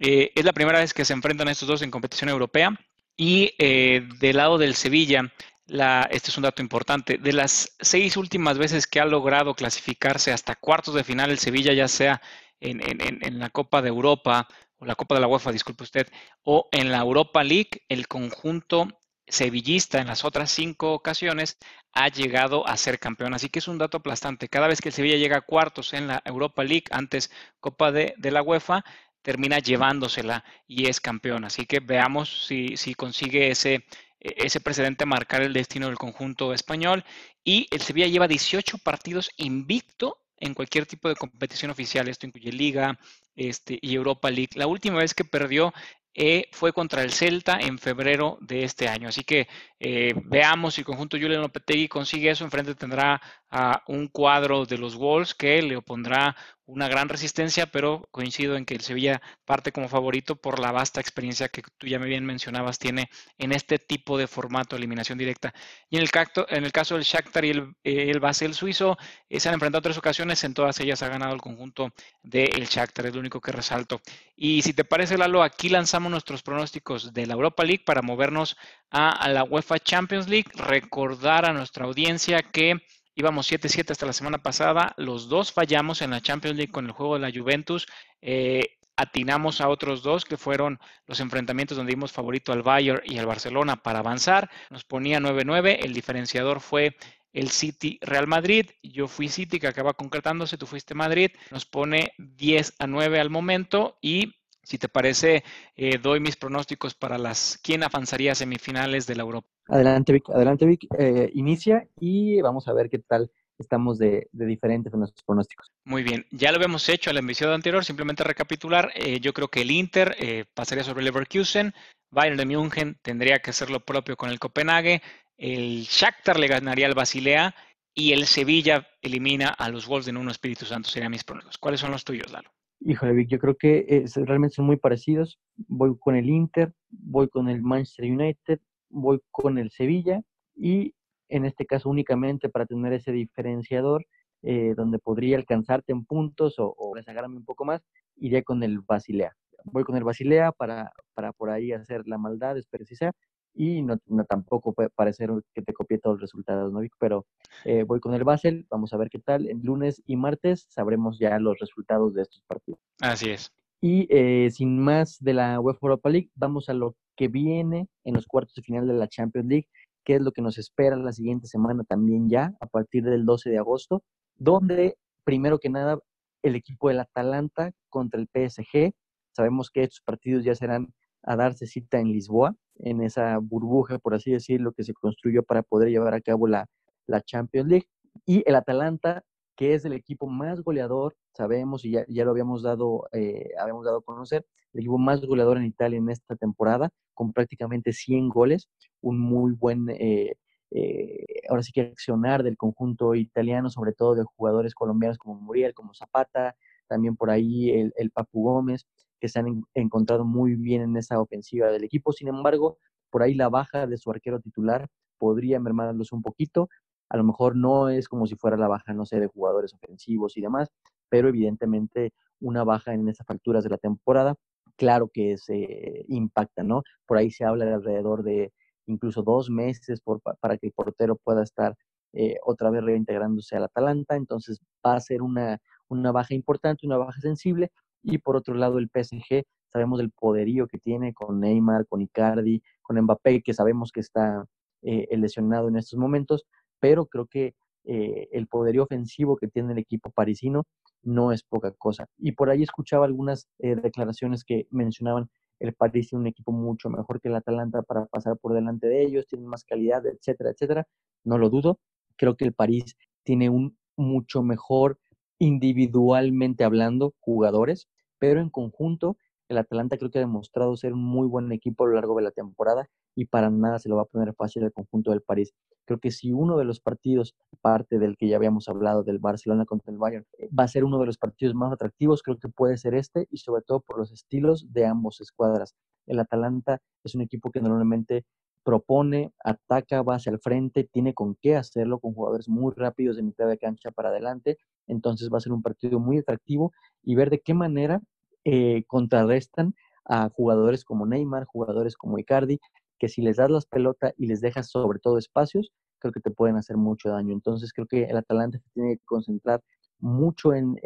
Eh, es la primera vez que se enfrentan estos dos en competición europea. Y eh, del lado del Sevilla, este es un dato importante, de las seis últimas veces que ha logrado clasificarse hasta cuartos de final el Sevilla, ya sea en, la Copa de Europa o la Copa de la UEFA, disculpe usted, o en la Europa League, el conjunto sevillista en las otras cinco ocasiones ha llegado a ser campeón. Así que es un dato aplastante. Cada vez que el Sevilla llega a cuartos en la Europa League, antes Copa de la UEFA, termina llevándosela y es campeón. Así que veamos si, si consigue ese, ese precedente marcar el destino del conjunto español. Y el Sevilla lleva 18 partidos invicto en cualquier tipo de competición oficial. Esto incluye Liga este, y Europa League. La última vez que perdió eh, fue contra el Celta en febrero de este año. Así que eh, veamos si el conjunto Julian Lopetegui consigue eso. Enfrente tendrá a un cuadro de los Wolves que le opondrá una gran resistencia, pero coincido en que el Sevilla parte como favorito por la vasta experiencia que tú ya me bien mencionabas tiene en este tipo de formato de eliminación directa. Y en el, caso, en el caso del Shakhtar y el, el Basel suizo, eh, se han enfrentado tres ocasiones, en todas ellas ha ganado el conjunto del Shakhtar, es lo único que resalto. Y si te parece, Lalo, aquí lanzamos nuestros pronósticos de la Europa League para movernos a, a la UEFA Champions League. Recordar a nuestra audiencia que Íbamos 7-7 hasta la semana pasada. Los dos fallamos en la Champions League con el juego de la Juventus. Eh, atinamos a otros dos que fueron los enfrentamientos donde dimos favorito al Bayern y al Barcelona para avanzar. Nos ponía 9-9. El diferenciador fue el City Real Madrid. Yo fui City que acaba concretándose. Tú fuiste Madrid. Nos pone 10 a 9 al momento y si te parece, eh, doy mis pronósticos para las quién avanzaría a semifinales de la Europa. Adelante, Vic. Adelante, Vic. Eh, inicia y vamos a ver qué tal estamos de, de diferentes en nuestros pronósticos. Muy bien, ya lo habíamos hecho al episodio anterior, simplemente recapitular, eh, yo creo que el Inter pasaría sobre el Leverkusen, Bayern de München tendría que hacer lo propio con el Copenhague, el Shakhtar le ganaría al Basilea y el Sevilla elimina a los Wolves en uno Espíritu Santo, serían mis pronósticos. ¿Cuáles son los tuyos, Lalo? Híjole, Vic, yo creo que realmente son muy parecidos. Voy con el Inter, voy con el Manchester United, voy con el Sevilla y en este caso únicamente para tener ese diferenciador eh, donde podría alcanzarte en puntos o, o rezagarme un poco más, iría con el Basilea. Voy con el Basilea para, para por ahí hacer la maldad, espero si sea, y no, tampoco puede parecer que te copie todos los resultados, ¿no, Pero eh, voy con el Basel, vamos a ver qué tal. El lunes y martes sabremos ya los resultados de estos partidos. Así es. Y eh, sin más de la UEFA Europa League, vamos a lo que viene en los cuartos de final de la Champions League, que es lo que nos espera la siguiente semana también ya, a partir del 12 de agosto, donde primero que nada el equipo del Atalanta contra el PSG. Sabemos que estos partidos ya serán a darse cita en Lisboa, en esa burbuja, por así decirlo, que se construyó para poder llevar a cabo la, la Champions League. Y el Atalanta, que es el equipo más goleador, sabemos y ya, ya lo habíamos dado, eh, habíamos dado a conocer, el equipo más goleador en Italia en esta temporada, con prácticamente 100 goles, un muy buen, eh, eh, ahora sí que accionar del conjunto italiano, sobre todo de jugadores colombianos como Muriel, como Zapata, también por ahí el, el Papu Gómez, que se han encontrado muy bien en esa ofensiva del equipo. Sin embargo, por ahí la baja de su arquero titular podría mermarlos un poquito. A lo mejor no es como si fuera la baja, no sé, de jugadores ofensivos y demás, pero evidentemente una baja en esas facturas de la temporada, claro que se impacta, ¿no? Por ahí se habla de alrededor de incluso dos meses para que el portero pueda estar eh, otra vez reintegrándose al Atalanta, entonces va a ser una, una baja importante, una baja sensible, y por otro lado, el PSG, sabemos del poderío que tiene con Neymar, con Icardi, con Mbappé, que sabemos que está eh, lesionado en estos momentos, pero creo que eh, el poderío ofensivo que tiene el equipo parisino no es poca cosa. Y por ahí escuchaba algunas eh, declaraciones que mencionaban el París tiene un equipo mucho mejor que el Atalanta para pasar por delante de ellos, tiene más calidad, etcétera, etcétera. No lo dudo. Creo que el París tiene un mucho mejor individualmente hablando jugadores pero en conjunto el Atalanta creo que ha demostrado ser un muy buen equipo a lo largo de la temporada y para nada se lo va a poner fácil al conjunto del París. Creo que si uno de los partidos, parte del que ya habíamos hablado, del Barcelona contra el Bayern, eh, va a ser uno de los partidos más atractivos, creo que puede ser este y sobre todo por los estilos de ambos escuadras. El Atalanta es un equipo que normalmente propone, ataca, va hacia el frente, tiene con qué hacerlo con jugadores muy rápidos de mitad de cancha para adelante. Entonces va a ser un partido muy atractivo y ver de qué manera eh, contrarrestan a jugadores como Neymar, jugadores como Icardi, que si les das las pelotas y les dejas sobre todo espacios, creo que te pueden hacer mucho daño. Entonces creo que el Atalanta se tiene que concentrar mucho en,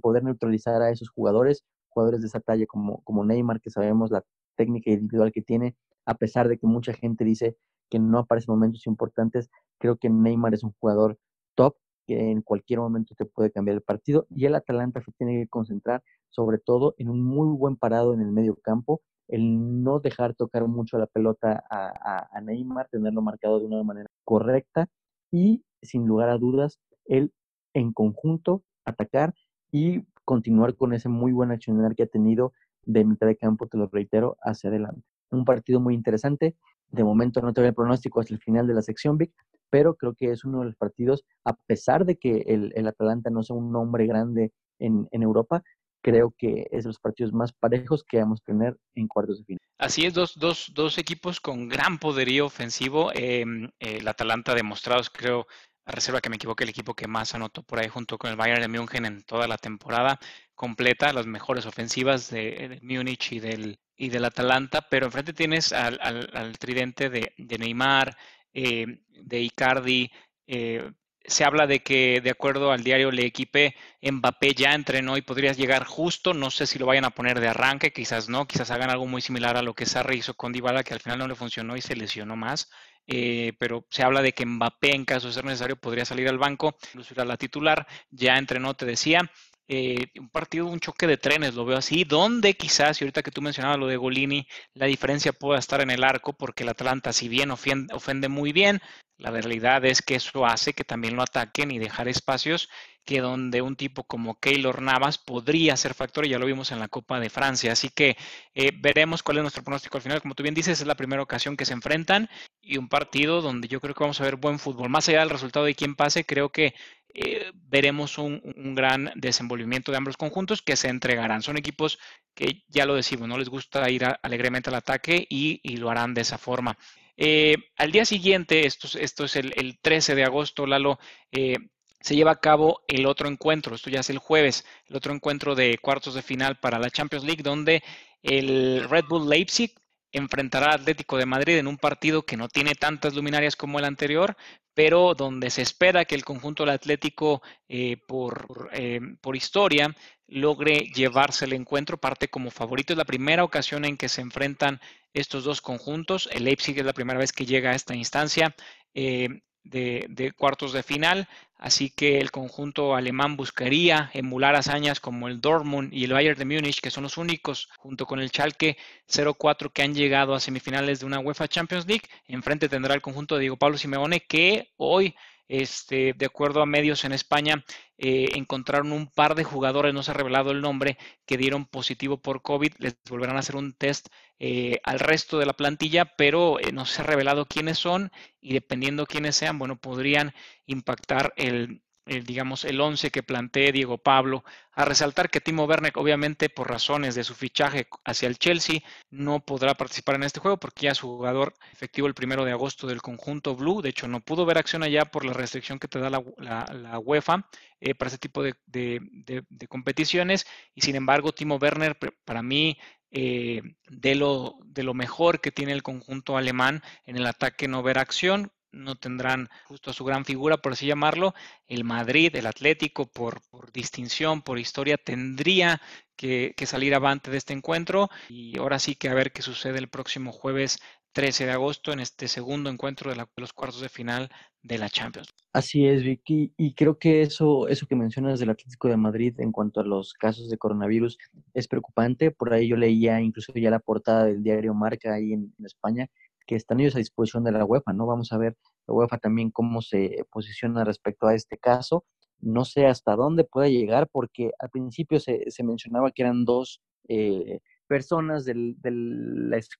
poder neutralizar a esos jugadores, jugadores de esa talla como, como Neymar, que sabemos la técnica individual que tiene, a pesar de que mucha gente dice que no aparecen momentos importantes, creo que Neymar es un jugador top que en cualquier momento te puede cambiar el partido y el Atalanta se tiene que concentrar sobre todo en un muy buen parado en el medio campo, el no dejar tocar mucho la pelota a, Neymar, tenerlo marcado de una manera correcta y sin lugar a dudas, el en conjunto atacar y continuar con ese muy buen accionar que ha tenido de mitad de campo, te lo reitero, hacia adelante. Un partido muy interesante. De momento no te el pronóstico hasta el final de la sección Vic, pero creo que es uno de los partidos, a pesar de que el, el Atalanta no sea un nombre grande en, en, Europa, creo que es de los partidos más parejos que vamos a tener en cuartos de final. Así es, dos, dos, dos equipos con gran poderío ofensivo. Eh, el Atalanta demostrado, creo, a reserva que me equivoque, el equipo que más anotó por ahí junto con el Bayern de München en toda la temporada completa, las mejores ofensivas de, Múnich y del, y del Atalanta, pero enfrente tienes al, al, tridente de, de Neymar, eh, de Icardi, eh, se habla de que, de acuerdo al diario Le Equipe, Mbappé ya entrenó y podrías llegar justo. No sé si lo vayan a poner de arranque, quizás no, quizás hagan algo muy similar a lo que Sarri hizo con Dybala, que al final no le funcionó y se lesionó más. Eh, pero se habla de que Mbappé, en caso de ser necesario, podría salir al banco, incluso la titular. Ya entrenó, te decía. Eh, un partido, un choque de trenes, lo veo así, donde quizás, y ahorita que tú mencionabas lo de Golini, la diferencia pueda estar en el arco, porque el Atlanta, si bien ofende, ofende muy bien, la realidad es que eso hace que también lo ataquen y dejar espacios que donde un tipo como Keylor Navas podría ser factor, y ya lo vimos en la Copa de Francia. Así que eh, veremos cuál es nuestro pronóstico al final. Como tú bien dices, es la primera ocasión que se enfrentan y un partido donde yo creo que vamos a ver buen fútbol. Más allá del resultado de quién pase, creo que eh, veremos un, gran desenvolvimiento de ambos conjuntos que se entregarán. Son equipos que ya lo decimos, no les gusta ir alegremente al ataque y, lo harán de esa forma. Eh, al día siguiente, esto, esto es el, 13 de agosto, Lalo, eh, se lleva a cabo el otro encuentro, esto ya es el jueves, el otro encuentro de cuartos de final para la Champions League, donde el Red Bull Leipzig enfrentará al Atlético de Madrid en un partido que no tiene tantas luminarias como el anterior, pero donde se espera que el conjunto del Atlético, eh, por, eh, por, historia, logre llevarse el encuentro, parte como favorito. Es la primera ocasión en que se enfrentan estos dos conjuntos. El Leipzig es la primera vez que llega a esta instancia. Eh, de, cuartos de final, así que el conjunto alemán buscaría emular hazañas como el Dortmund y el Bayern de Múnich, que son los únicos, junto con el Schalke 04, que han llegado a semifinales de una UEFA Champions League. Enfrente tendrá el conjunto de Diego Pablo Simeone, que hoy este, de acuerdo a medios en España, eh, encontraron un par de jugadores, no se ha revelado el nombre, que dieron positivo por COVID. Les volverán a hacer un test eh, al resto de la plantilla, pero eh, no se ha revelado quiénes son y dependiendo quiénes sean, bueno, podrían impactar el, el, digamos, el 11 que plantee Diego Pablo. A resaltar que Timo Werner, obviamente, por razones de su fichaje hacia el Chelsea, no podrá participar en este juego porque ya es jugador efectivo el primero de agosto del conjunto Blue. De hecho, no pudo ver acción allá por la restricción que te da la, UEFA eh, para este tipo de, de, competiciones. Y sin embargo, Timo Werner, para mí, eh, de, lo, de lo mejor que tiene el conjunto alemán en el ataque no ver acción, no tendrán justo a su gran figura, por así llamarlo. El Madrid, el Atlético, por, distinción, por historia, tendría que, salir avante de este encuentro. Y ahora sí que a ver qué sucede el próximo jueves 13 de agosto en este segundo encuentro de, los cuartos de final de la Champions. Así es, Vicky, y creo que eso, eso que mencionas del Atlético de Madrid en cuanto a los casos de coronavirus es preocupante. Por ahí yo leía incluso ya la portada del diario Marca ahí en España que están ellos a disposición de la UEFA, ¿no? Vamos a ver la UEFA también cómo se posiciona respecto a este caso. No sé hasta dónde puede llegar, porque al principio se, se mencionaba que eran dos eh, personas del,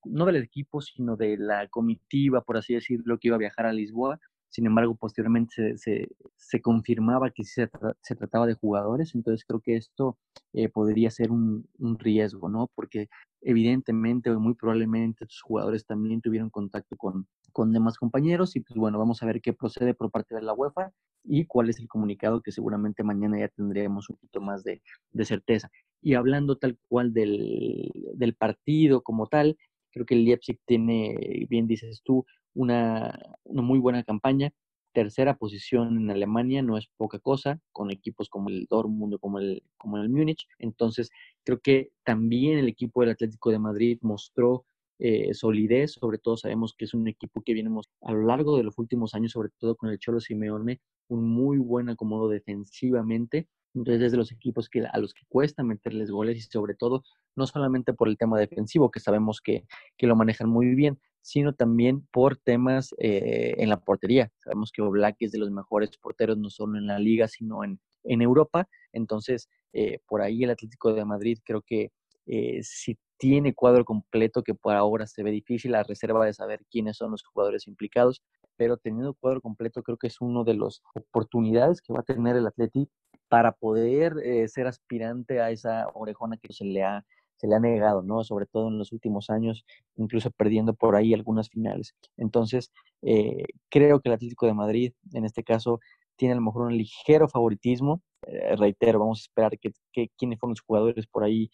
no del equipo, sino de la comitiva, por así decirlo, que iba a viajar a Lisboa. Sin embargo, posteriormente se, se, confirmaba que se, se, trataba de jugadores, entonces creo que esto eh, podría ser un, un, riesgo, ¿no? Porque evidentemente o muy probablemente sus jugadores también tuvieron contacto con, con demás compañeros y pues bueno, vamos a ver qué procede por parte de la UEFA y cuál es el comunicado que seguramente mañana ya tendremos un poquito más de, de certeza. Y hablando tal cual del, del partido como tal, creo que el Leipzig tiene, bien dices tú, una, una muy buena campaña. Tercera posición en Alemania no es poca cosa, con equipos como el Dortmund como el, como el Múnich. Entonces, creo que también el equipo del Atlético de Madrid mostró eh, solidez, sobre todo sabemos que es un equipo que viene a lo largo de los últimos años, sobre todo con el Cholo Simeone, un muy buen acomodo defensivamente Entonces, desde los equipos que, a los que cuesta meterles goles y sobre todo, no solamente por el tema defensivo, que sabemos que, que lo manejan muy bien, sino también por temas eh, en la portería. Sabemos que Oblak es de los mejores porteros, no solo en la liga, sino en, en Europa. Entonces, eh, por ahí el Atlético de Madrid creo que eh, si tiene cuadro completo, que por ahora se ve difícil, la reserva de saber quiénes son los jugadores implicados, pero teniendo cuadro completo creo que es una de las oportunidades que va a tener el Atlético para poder eh, ser aspirante a esa orejona que se le ha se le ha negado, ¿no? Sobre todo en los últimos años, incluso perdiendo por ahí algunas finales. Entonces, eh, creo que el Atlético de Madrid, en este caso, tiene a lo mejor un ligero favoritismo. Eh, reitero, vamos a esperar que, quiénes fueron los jugadores por ahí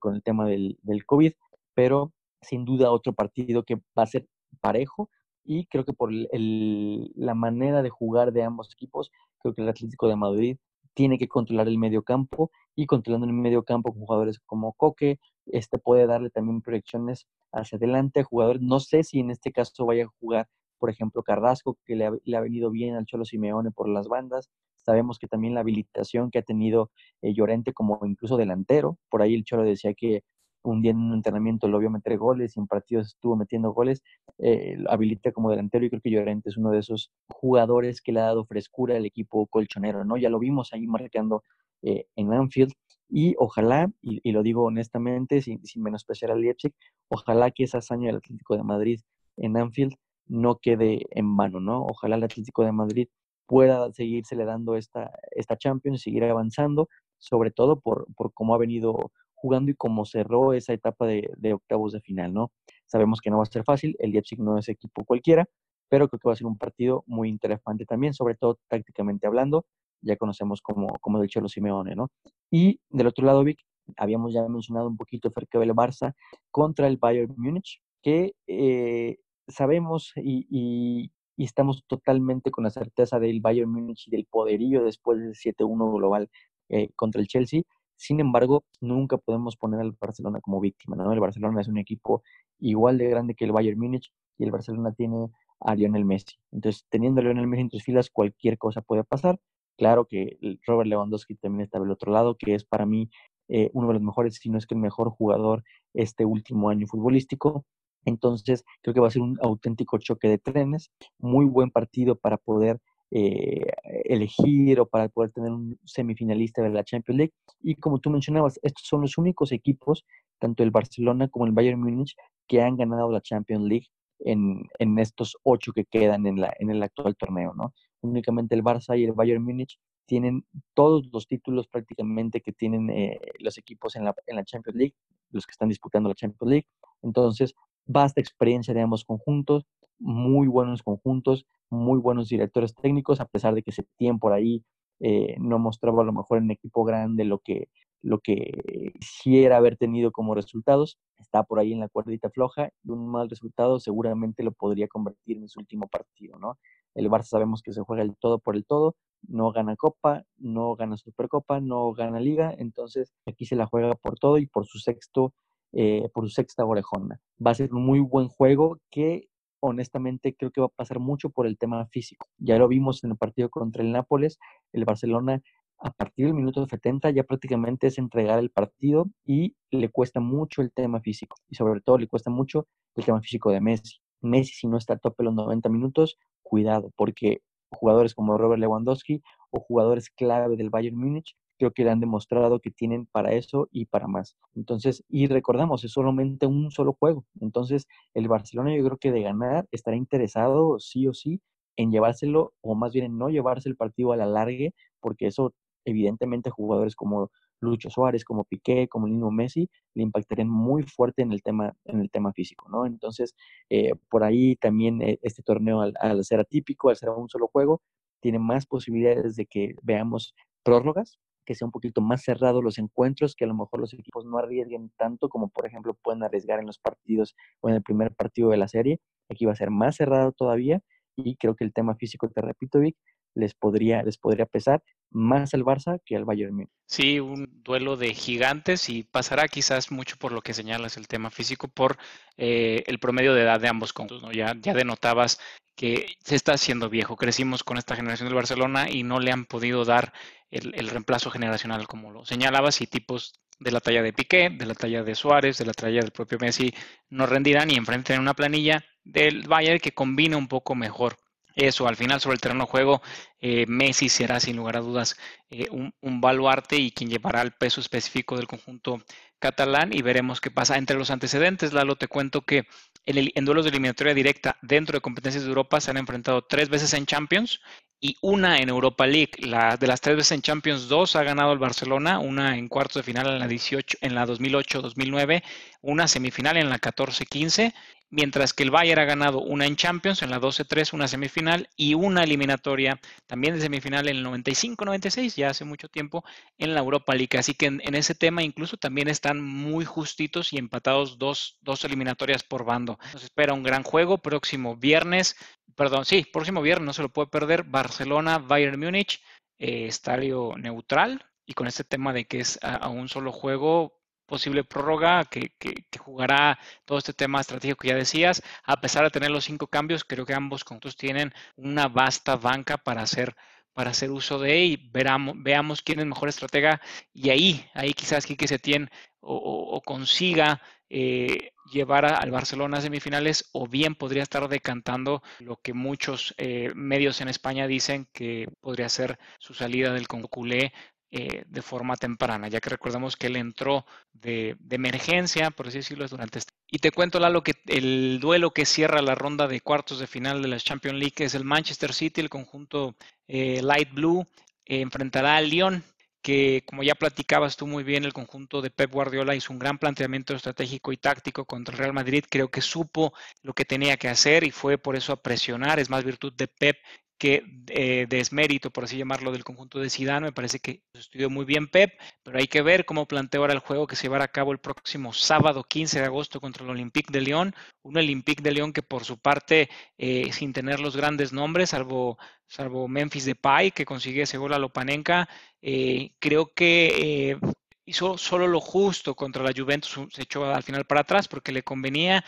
con el tema del, del COVID, pero sin duda otro partido que va a ser parejo y creo que por el, la manera de jugar de ambos equipos, creo que el Atlético de Madrid tiene que controlar el medio campo y controlando el medio campo con jugadores como Coque, este puede darle también proyecciones hacia adelante a jugadores. No sé si en este caso vaya a jugar, por ejemplo, Carrasco, que le ha, venido bien al Cholo Simeone por las bandas. Sabemos que también la habilitación que ha tenido eh, Llorente como incluso delantero, por ahí el Cholo decía que un día en un entrenamiento lo vio meter goles y en partidos estuvo metiendo goles, eh, habilita como delantero y creo que Llorente es uno de esos jugadores que le ha dado frescura al equipo colchonero, ¿no? Ya lo vimos ahí marcando eh, en Anfield y ojalá, y, lo digo honestamente, sin, sin menospreciar al Leipzig, ojalá que esa hazaña del Atlético de Madrid en Anfield no quede en vano, ¿no? Ojalá el Atlético de Madrid pueda seguirse le dando esta, esta Champions, seguir avanzando, sobre todo por, por cómo ha venido jugando y cómo cerró esa etapa de, octavos de final, ¿no? Sabemos que no va a ser fácil, el Leipzig no es equipo cualquiera, pero creo que va a ser un partido muy interesante también, sobre todo tácticamente hablando, ya conocemos como, como del Cholo Simeone, ¿no? Y del otro lado, Vic, habíamos ya mencionado un poquito del Barça contra el Bayern Múnich, que eh, sabemos y, y, estamos totalmente con la certeza del Bayern Múnich y del poderío después del 7-1 global eh, contra el Chelsea, sin embargo, nunca podemos poner al Barcelona como víctima, ¿no? El Barcelona es un equipo igual de grande que el Bayern Múnich y el Barcelona tiene a Lionel Messi. Entonces, teniendo a Lionel Messi en tus filas, cualquier cosa puede pasar. Claro que Robert Lewandowski también está del otro lado, que es para mí eh, uno de los mejores, si no es que el mejor jugador este último año futbolístico. Entonces, creo que va a ser un auténtico choque de trenes, muy buen partido para poder eh, elegir o para poder tener un semifinalista de la Champions League. Y como tú mencionabas, estos son los únicos equipos, tanto el Barcelona como el Bayern Múnich, que han ganado la Champions League en, en, estos ocho que quedan en, la, en el actual torneo, ¿no? Únicamente el Barça y el Bayern Múnich tienen todos los títulos prácticamente que tienen eh, los equipos en la, en la Champions League, los que están disputando la Champions League. Entonces, vasta experiencia de ambos conjuntos, muy buenos conjuntos, muy buenos directores técnicos, a pesar de que tiempo por ahí eh, no mostraba a lo mejor en equipo grande lo que, lo que quisiera haber tenido como resultados. Está por ahí en la cuerdita floja y un mal resultado seguramente lo podría convertir en su último partido, ¿no? El Barça sabemos que se juega el todo por el todo, no gana Copa, no gana Supercopa, no gana Liga, entonces aquí se la juega por todo y por su sexto, eh, por su sexta orejona. Va a ser un muy buen juego que honestamente creo que va a pasar mucho por el tema físico. Ya lo vimos en el partido contra el Nápoles, el Barcelona a partir del minuto 70 ya prácticamente es entregar el partido y le cuesta mucho el tema físico y sobre todo le cuesta mucho el tema físico de Messi. Messi si no está a tope los 90 minutos, cuidado, porque jugadores como Robert Lewandowski o jugadores clave del Bayern Múnich creo que le han demostrado que tienen para eso y para más. Entonces, y recordamos, es solamente un solo juego. Entonces, el Barcelona yo creo que de ganar estará interesado sí o sí en llevárselo, o más bien en no llevarse el partido a la largue, porque eso evidentemente jugadores como Lucho Suárez, como Piqué, como Lino Messi, le impactarían muy fuerte en el tema, en el tema físico, ¿no? Entonces, eh, por ahí también eh, este torneo, al, al, ser atípico, al ser un solo juego, tiene más posibilidades de que veamos prórrogas, que sea un poquito más cerrado los encuentros, que a lo mejor los equipos no arriesguen tanto como por ejemplo pueden arriesgar en los partidos o en el primer partido de la serie. Aquí va a ser más cerrado todavía y creo que el tema físico, te repito, Vic, les podría, les podría pesar más al Barça que al Bayern Múnich. Sí, un duelo de gigantes y pasará quizás mucho por lo que señalas el tema físico, por eh, el promedio de edad de ambos conjuntos. ¿no? Ya, ya denotabas que se está haciendo viejo. Crecimos con esta generación del Barcelona y no le han podido dar el, reemplazo generacional, como lo señalabas, y tipos de la talla de Piqué, de la talla de Suárez, de la talla del propio Messi, no rendirán y enfrenten una planilla del Bayern que combina un poco mejor eso. Al final, sobre el terreno de juego, eh, Messi será sin lugar a dudas eh, un, un, baluarte y quien llevará el peso específico del conjunto catalán y veremos qué pasa. Entre los antecedentes, Lalo, te cuento que en, en duelos de eliminatoria directa dentro de competencias de Europa se han enfrentado tres veces en Champions y una en Europa League. La, de las tres veces en Champions, dos ha ganado el Barcelona, una en cuartos de final en la 18, en la 2008-2009, una semifinal en la 14-15 mientras que el Bayern ha ganado una en Champions, en la 12-3, una semifinal y una eliminatoria también de semifinal en el 95-96, ya hace mucho tiempo, en la Europa League. Así que en, ese tema incluso también están muy justitos y empatados dos, dos eliminatorias por bando. Nos espera un gran juego próximo viernes, perdón, sí, próximo viernes, no se lo puede perder, Barcelona, Bayern Múnich, eh, estadio neutral. Y con este tema de que es a un solo juego, posible prórroga que, jugará todo este tema estratégico que ya decías. A pesar de tener los cinco cambios, creo que ambos conjuntos tienen una vasta banca para hacer para hacer uso de y veramos, veamos quién es mejor estratega y ahí, ahí quizás Quique Setién o, o, consiga eh, llevar al Barcelona a semifinales o bien podría estar decantando lo que muchos eh, medios en España dicen que podría ser su salida del Conculé eh, de forma temprana, ya que recordamos que él entró de, emergencia, por así decirlo, durante este. Y te cuento, Lalo, que el duelo que cierra la ronda de cuartos de final de la Champions League es el Manchester City, el conjunto eh, Light Blue, eh, enfrentará al Lyon que como ya platicabas tú muy bien, el conjunto de Pep Guardiola hizo un gran planteamiento estratégico y táctico contra el Real Madrid. Creo que supo lo que tenía que hacer y fue por eso a presionar. Es más virtud de Pep que eh, desmérito, por así llamarlo, del conjunto de Zidane. Me parece que estudió muy bien Pep, pero hay que ver cómo plantea ahora el juego que se llevará a cabo el próximo sábado 15 de agosto contra el Olympique de Lyon. Un Olympique de Lyon que por su parte, eh, sin tener los grandes nombres, salvo, salvo Memphis Depay, que consigue ese gol a Lopanenka, eh, creo que hizo solo lo justo contra la Juventus, se echó al final para atrás porque le convenía,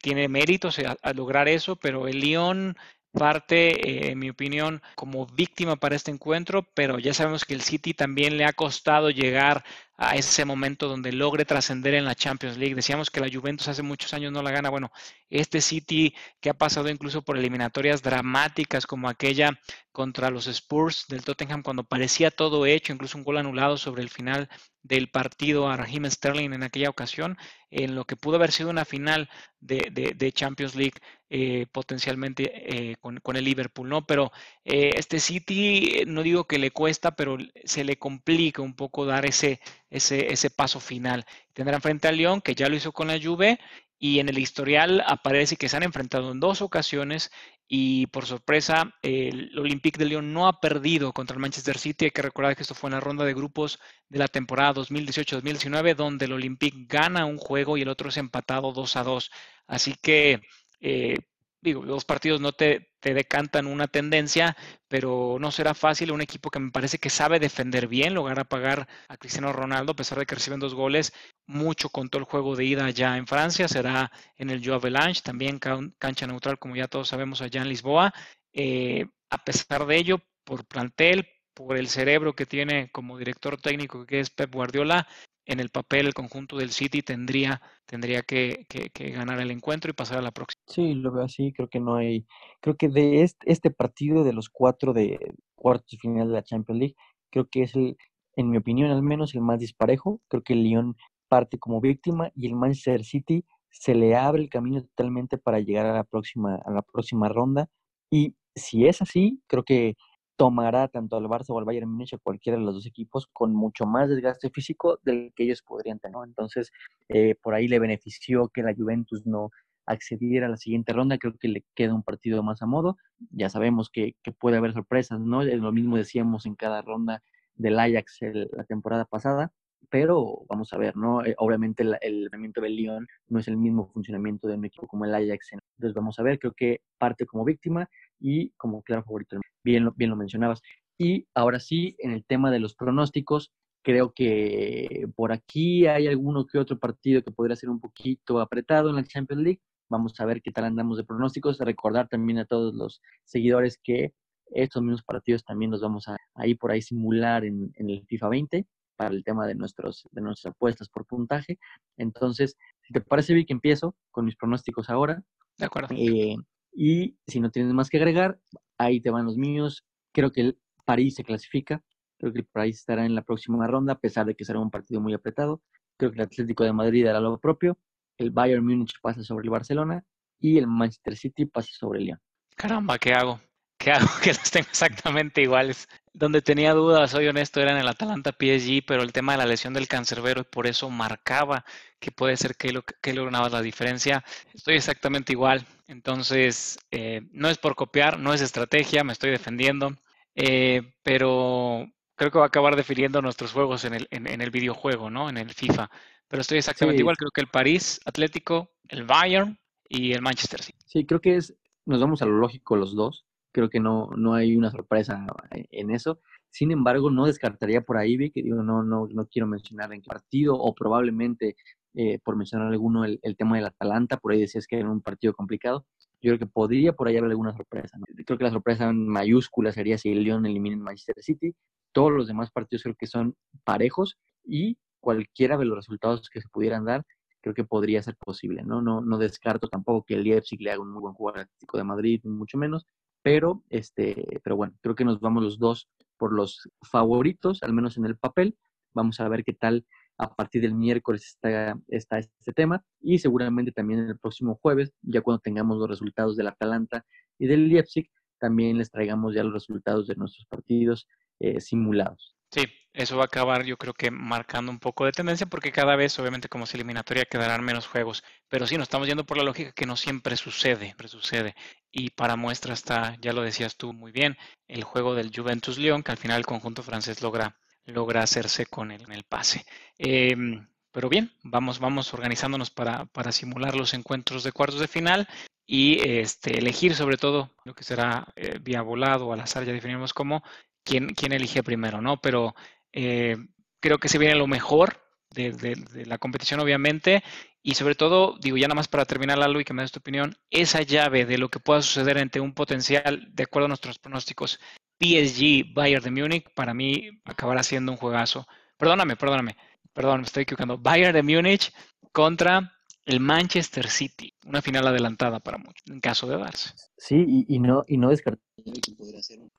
tiene méritos a, lograr eso, pero el Lyon parte, eh, en mi opinión, como víctima para este encuentro, pero ya sabemos que el City también le ha costado llegar a ese momento donde logre trascender en la Champions League. Decíamos que la Juventus hace muchos años no la gana. Bueno, este City que ha pasado incluso por eliminatorias dramáticas como aquella contra los Spurs del Tottenham cuando parecía todo hecho, incluso un gol anulado sobre el final del partido a Raheem Sterling en aquella ocasión, en lo que pudo haber sido una final de, Champions League eh, potencialmente eh, con, el Liverpool, ¿no? Pero eh, este City, no digo que le cuesta, pero se le complica un poco dar ese, ese, ese paso final. Tendrán frente al Lyon, que ya lo hizo con la Juve, y en el historial aparece que se han enfrentado en dos ocasiones y por sorpresa el Olympique de Lyon no ha perdido contra el Manchester City. Hay que recordar que esto fue en la ronda de grupos de la temporada 2018-2019 donde el Olympique gana un juego y el otro es empatado 2 a 2. Así que eh, digo, los partidos no te, decantan una tendencia, pero no será fácil. Un equipo que me parece que sabe defender bien, lograr apagar a Cristiano Ronaldo, a pesar de que reciben dos goles, mucho todo el juego de ida ya en Francia, será en el Joe Avalanche, también cancha neutral, como ya todos sabemos, allá en Lisboa. Eh, a pesar de ello, por plantel, por el cerebro que tiene como director técnico que es Pep Guardiola, en el papel el conjunto del City tendría, tendría que, ganar el encuentro y pasar a la próxima. Sí, lo veo así, creo que no hay, creo que de este, este partido de los cuatro de cuartos de final de la Champions League, creo que es el, en mi opinión al menos, el más disparejo, creo que el Lyon parte como víctima y el Manchester City se le abre el camino totalmente para llegar a la próxima, a la próxima ronda y si es así, creo que tomará tanto al Barça o al Bayern Múnich cualquiera de los dos equipos con mucho más desgaste físico del que ellos podrían tener. Entonces, eh, por ahí le benefició que la Juventus no accediera a la siguiente ronda. Creo que le queda un partido más a modo. Ya sabemos que, puede haber sorpresas, ¿no? Lo mismo decíamos en cada ronda del Ajax la temporada pasada pero vamos a ver, ¿no? Eh, obviamente el, del Lyon no es el mismo funcionamiento de un equipo como el Ajax. Entonces vamos a ver, creo que parte como víctima y como claro favorito. Bien, bien lo mencionabas. Y ahora sí, en el tema de los pronósticos, creo que por aquí hay alguno que otro partido que podría ser un poquito apretado en la Champions League. Vamos a ver qué tal andamos de pronósticos. Recordar también a todos los seguidores que Estos mismos partidos también los vamos a, ir por ahí simular en, el FIFA 20 para el tema de, nuestros, de nuestras apuestas por puntaje. Entonces, si te parece bien que empiezo con mis pronósticos ahora. De acuerdo. Eh, y si no tienes más que agregar, ahí te van los míos. Creo que el París se clasifica. Creo que el París estará en la próxima ronda, a pesar de que será un partido muy apretado. Creo que el Atlético de Madrid hará lo propio. El Bayern Múnich pasa sobre el Barcelona y el Manchester City pasa sobre el Lyon. Caramba, ¿qué hago? ¿Qué hago? <laughs> Que los tengo exactamente iguales. Donde tenía dudas, soy honesto, era en el Atalanta PSG, pero el tema de la lesión del cancerbero por eso marcaba que puede ser que lo que lograba la diferencia. Estoy exactamente igual. Entonces, eh, no es por copiar, no es estrategia, me estoy defendiendo, eh, pero creo que va a acabar definiendo nuestros juegos en el, en, el videojuego, ¿no? En el FIFA. Pero estoy exactamente igual. Creo que el París Atlético, el Bayern y el Manchester City. Sí, creo que es, nos vamos a lo lógico los dos creo que no, no hay una sorpresa en eso. Sin embargo, no descartaría por ahí, que digo, no, no, no quiero mencionar en qué partido, o probablemente, eh, por mencionar alguno, el, tema del Atalanta, por ahí decías que era un partido complicado. Yo creo que podría por ahí haber alguna sorpresa. Creo que la sorpresa en mayúscula sería si el Lyon elimina el Manchester City. Todos los demás partidos creo que son parejos y cualquiera de los resultados que se pudieran dar, creo que podría ser posible, ¿no? No, no descarto tampoco que el Leipzig le haga un muy buen jugador de Madrid, mucho menos, pero, este, pero bueno, creo que nos vamos los dos por los favoritos, al menos en el papel. Vamos a ver qué tal a partir del miércoles está, este tema y seguramente también el próximo jueves, ya cuando tengamos los resultados del Atalanta y del Leipzig, también les traigamos ya los resultados de nuestros partidos eh, simulados. Sí, eso va a acabar yo creo que marcando un poco de tendencia porque cada vez obviamente como es eliminatoria quedarán menos juegos, pero sí nos estamos yendo por la lógica que no siempre sucede, siempre sucede. Y para muestra está, ya lo decías tú muy bien, el juego del Juventus León que al final el conjunto francés logra, logra hacerse con el, el pase. Em, pero bien, vamos, vamos organizándonos para, para simular los encuentros de cuartos de final y este, elegir sobre todo lo que será eh, vía volado o al azar, ya definimos cómo, quién, quién elige primero, ¿no? Pero eh, creo que se viene lo mejor de, la competición, obviamente, y sobre todo, digo, ya nada más para terminar, Lalo, y que me des tu opinión, esa llave de lo que pueda suceder entre un potencial, de acuerdo a nuestros pronósticos, PSG, Bayern de Múnich, para mí acabará siendo un juegazo. Perdóname, perdóname, perdón, me estoy equivocando. Bayern de Múnich contra el Manchester City, una final adelantada para muchos, en caso de darse. Sí, y, no, y no descartar.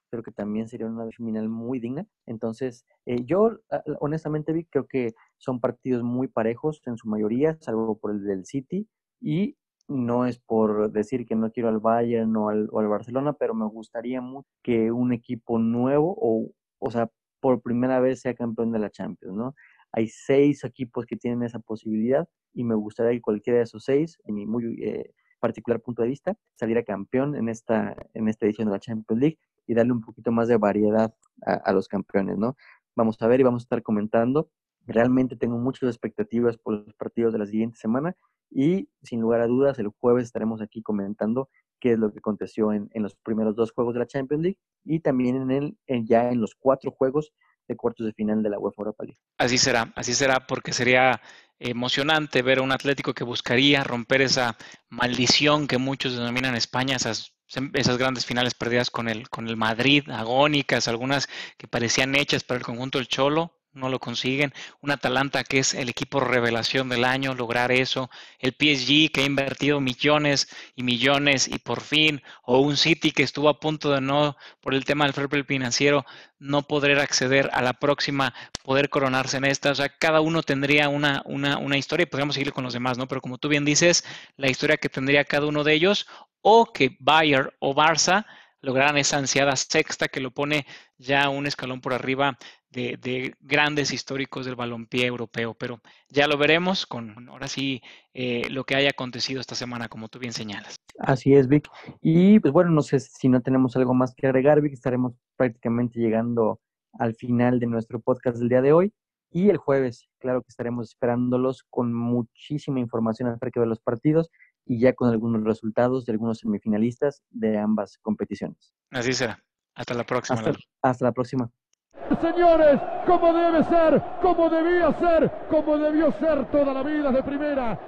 Creo que también sería una final muy digna. Entonces, eh, yo honestamente vi, creo que son partidos muy parejos en su mayoría, salvo por el del City. Y no es por decir que no quiero al Bayern o al, o al Barcelona, pero me gustaría mucho que un equipo nuevo, o, o sea, por primera vez sea campeón de la Champions, ¿no? Hay seis equipos que tienen esa posibilidad y me gustaría que cualquiera de esos seis, en mi muy eh, particular punto de vista, saliera campeón en esta, en esta edición de la Champions League y darle un poquito más de variedad a, los campeones, ¿no? Vamos a ver y vamos a estar comentando. Realmente tengo muchas expectativas por los partidos de la siguiente semana y sin lugar a dudas el jueves estaremos aquí comentando qué es lo que aconteció en, en los primeros dos juegos de la Champions League y también en el, en, ya en los cuatro juegos de cuartos de final de la UEFA Europa League. Así será, así será, porque sería emocionante ver a un Atlético que buscaría romper esa maldición que muchos denominan España, esas, esas grandes finales perdidas con el, con el Madrid, agónicas, algunas que parecían hechas para el conjunto del Cholo, no lo consiguen. Un Atalanta que es el equipo revelación del año, lograr eso. El PSG que ha invertido millones y millones y por fin, o un City que estuvo a punto de no, por el tema del fair play financiero, no poder acceder a la próxima, poder coronarse en esta. O sea, cada uno tendría una, una, una historia y podríamos seguir con los demás, ¿no? Pero como tú bien dices, la historia que tendría cada uno de ellos, o que Bayern o Barça lograran esa ansiada sexta que lo pone ya un escalón por arriba de, grandes históricos del balompié europeo, pero ya lo veremos con ahora sí eh, lo que haya acontecido esta semana, como tú bien señalas. Así es, Vic. Y pues bueno, no sé si no tenemos algo más que agregar, Vic, estaremos prácticamente llegando al final de nuestro podcast del día de hoy. Y el jueves, claro que estaremos esperándolos con muchísima información acerca de los partidos y ya con algunos resultados de algunos semifinalistas de ambas competiciones. Así será. Hasta la próxima. hasta la próxima. Señores, como debe ser, como debía ser, como debió ser toda la vida de primera.